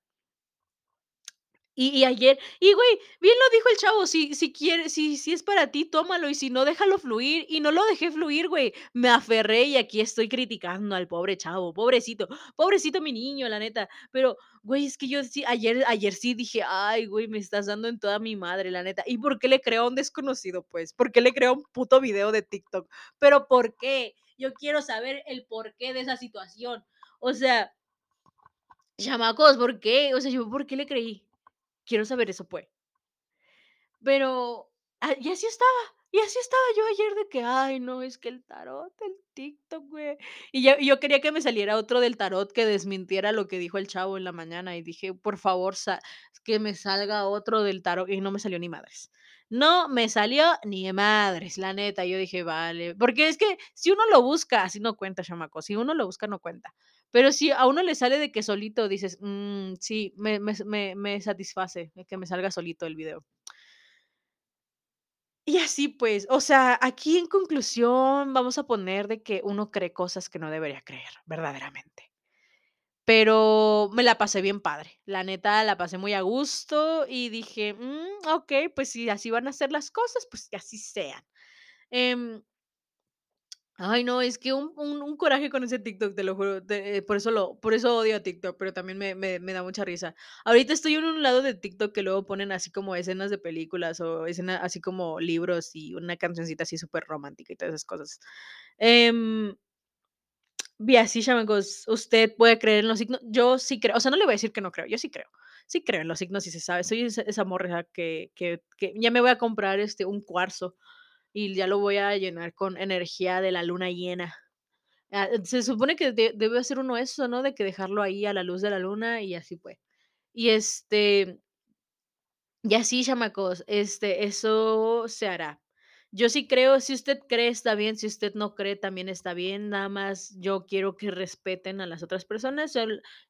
y ayer y güey, bien lo dijo el chavo, si si si si es para ti, tómalo, y si no, déjalo fluir, y no lo dejé fluir, güey. Me aferré y aquí estoy criticando al pobre chavo, pobrecito, pobrecito mi niño, la neta. Pero, güey, es que yo sí, ayer ayer sí dije: "Ay, güey, me estás dando en toda mi madre, la neta". ¿Y por qué le creo a un desconocido, pues? ¿Por qué le creo a un puto video de TikTok? ¿Pero por qué? Yo quiero saber el porqué de esa situación. O sea chamacos, ¿por qué? O sea, yo, ¿por qué le creí? Quiero saber eso, pues. Pero, ah, y así estaba, y así estaba yo ayer de que: "Ay, no, es que el tarot, el TikTok, güey". Y yo quería que me saliera otro del tarot que desmintiera lo que dijo el chavo en la mañana, y dije: "Por favor, que me salga otro del tarot", y no me salió ni madres. No me salió ni madres, la neta. Yo dije: "Vale", porque es que si uno lo busca, así no cuenta, chamacos, si uno lo busca, no cuenta. Pero si a uno le sale de que solito dices: "Mm, sí, me me me me satisface que me salga solito el video". Y así pues, o sea, aquí en conclusión vamos a poner de que uno cree cosas que no debería creer, verdaderamente. Pero me la pasé bien padre, la neta, la pasé muy a gusto y dije: "Mm, okey, pues si así van a ser las cosas, pues que así sean". Em Ay, no, es que un un un coraje con ese TikTok, te lo juro, te por eso lo por eso odio a TikTok, pero también me me me da mucha risa. Ahorita estoy en un lado de TikTok que luego ponen así como escenas de películas o escena así como libros y una cancioncita así superromántica y todas esas cosas. Em y así, chamacos, ¿usted puede creer en los signos? Yo sí creo, o sea, no le voy a decir que no creo, yo sí creo. Sí creo en los signos y se sabe, soy esa esa morra que que que ya me voy a comprar, este, un cuarzo y ya lo voy a llenar con energía de la luna llena. Ah, se supone que de debe hacer uno eso, ¿no? De que dejarlo ahí a la luz de la luna y así pues. Y, este y así, chamacos, este, eso se hará. Yo sí creo, si usted cree, está bien, si usted no cree, también está bien, nada más yo quiero que respeten a las otras personas,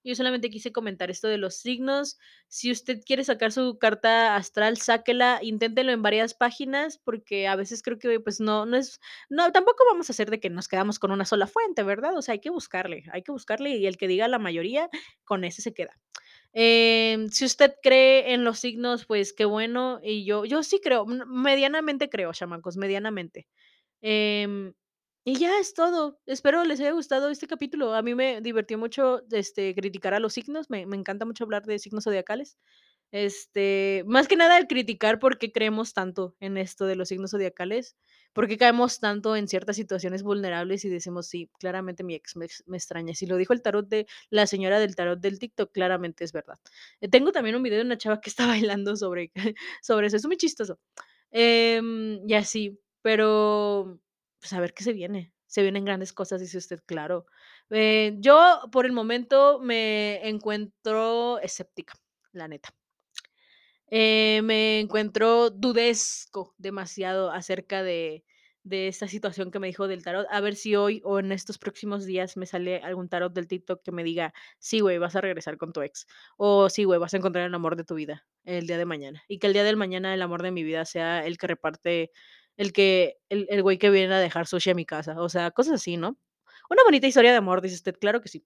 yo solamente quise comentar esto de los signos. Si usted quiere sacar su carta astral, sáquela, inténtelo en varias páginas, porque a veces creo que, pues, no no es no, tampoco vamos a hacer de que nos quedamos con una sola fuente, ¿verdad? O sea, hay que buscarle, hay que buscarle, y el que diga la mayoría, con ese se queda. Em, si usted cree en los signos, pues qué bueno, y yo yo sí creo, medianamente creo, chamacos, medianamente. Em, y ya es todo. Espero les haya gustado este capítulo. A mí me divirtió mucho, este, criticar a los signos, me me encanta mucho hablar de signos zodiacales. Este, más que nada el criticar por qué creemos tanto en esto de los signos zodiacales, por qué caemos tanto en ciertas situaciones vulnerables y decimos: "Sí, claramente mi ex me ex me extraña". Si lo dijo el tarot de la señora del tarot del TikTok, claramente es verdad. Eh, tengo también un video de una chava que está *laughs* bailando sobre sobre eso, es muy chistoso. Em, y así, pero, pues, a ver qué se viene. Se vienen grandes cosas, dice usted, claro. Eh, yo, por el momento, me encuentro escéptica, la neta. Eh, me encuentro dudesco demasiado acerca de de esta situación que me dijo del tarot. A ver si hoy o en estos próximos días me sale algún tarot del TikTok que me diga: "Sí, güey, vas a regresar con tu ex", o "Sí, güey, vas a encontrar el amor de tu vida el día de mañana", y que el día del mañana el amor de mi vida sea el que reparte el que el güey que viene a dejar sushi a mi casa, o sea, cosas así, ¿no? Una bonita historia de amor, dice usted, claro que sí.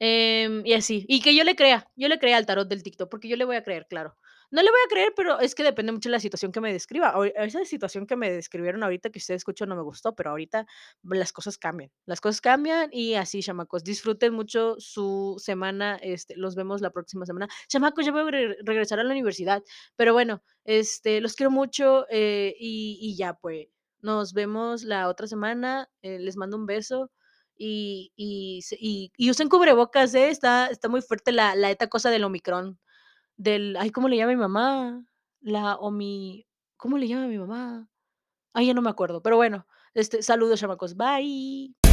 Em, y así, y que yo le crea, yo le crea al tarot del TikTok, porque yo le voy a creer, claro. No le voy a creer, pero es que depende mucho de la situación que me describa. Esa situación que me describieron ahorita que usted escuchó no me gustó, pero ahorita las cosas cambian. Las cosas cambian y así, chamacos, disfruten mucho su semana, este, los vemos la próxima semana. Chamacos, ya voy a re regresar a la universidad, pero bueno, este, los quiero mucho, eh, y ya, pues, nos vemos la otra semana, eh, les mando un beso y y y usen cubrebocas, ¿eh? Está está muy fuerte la la cosa del omicrón. Del ay, ¿cómo le llama mi mamá? La omi ¿cómo le llama mi mamá? Ay, ya no me acuerdo, pero bueno, este, saludos, chamacos, bye.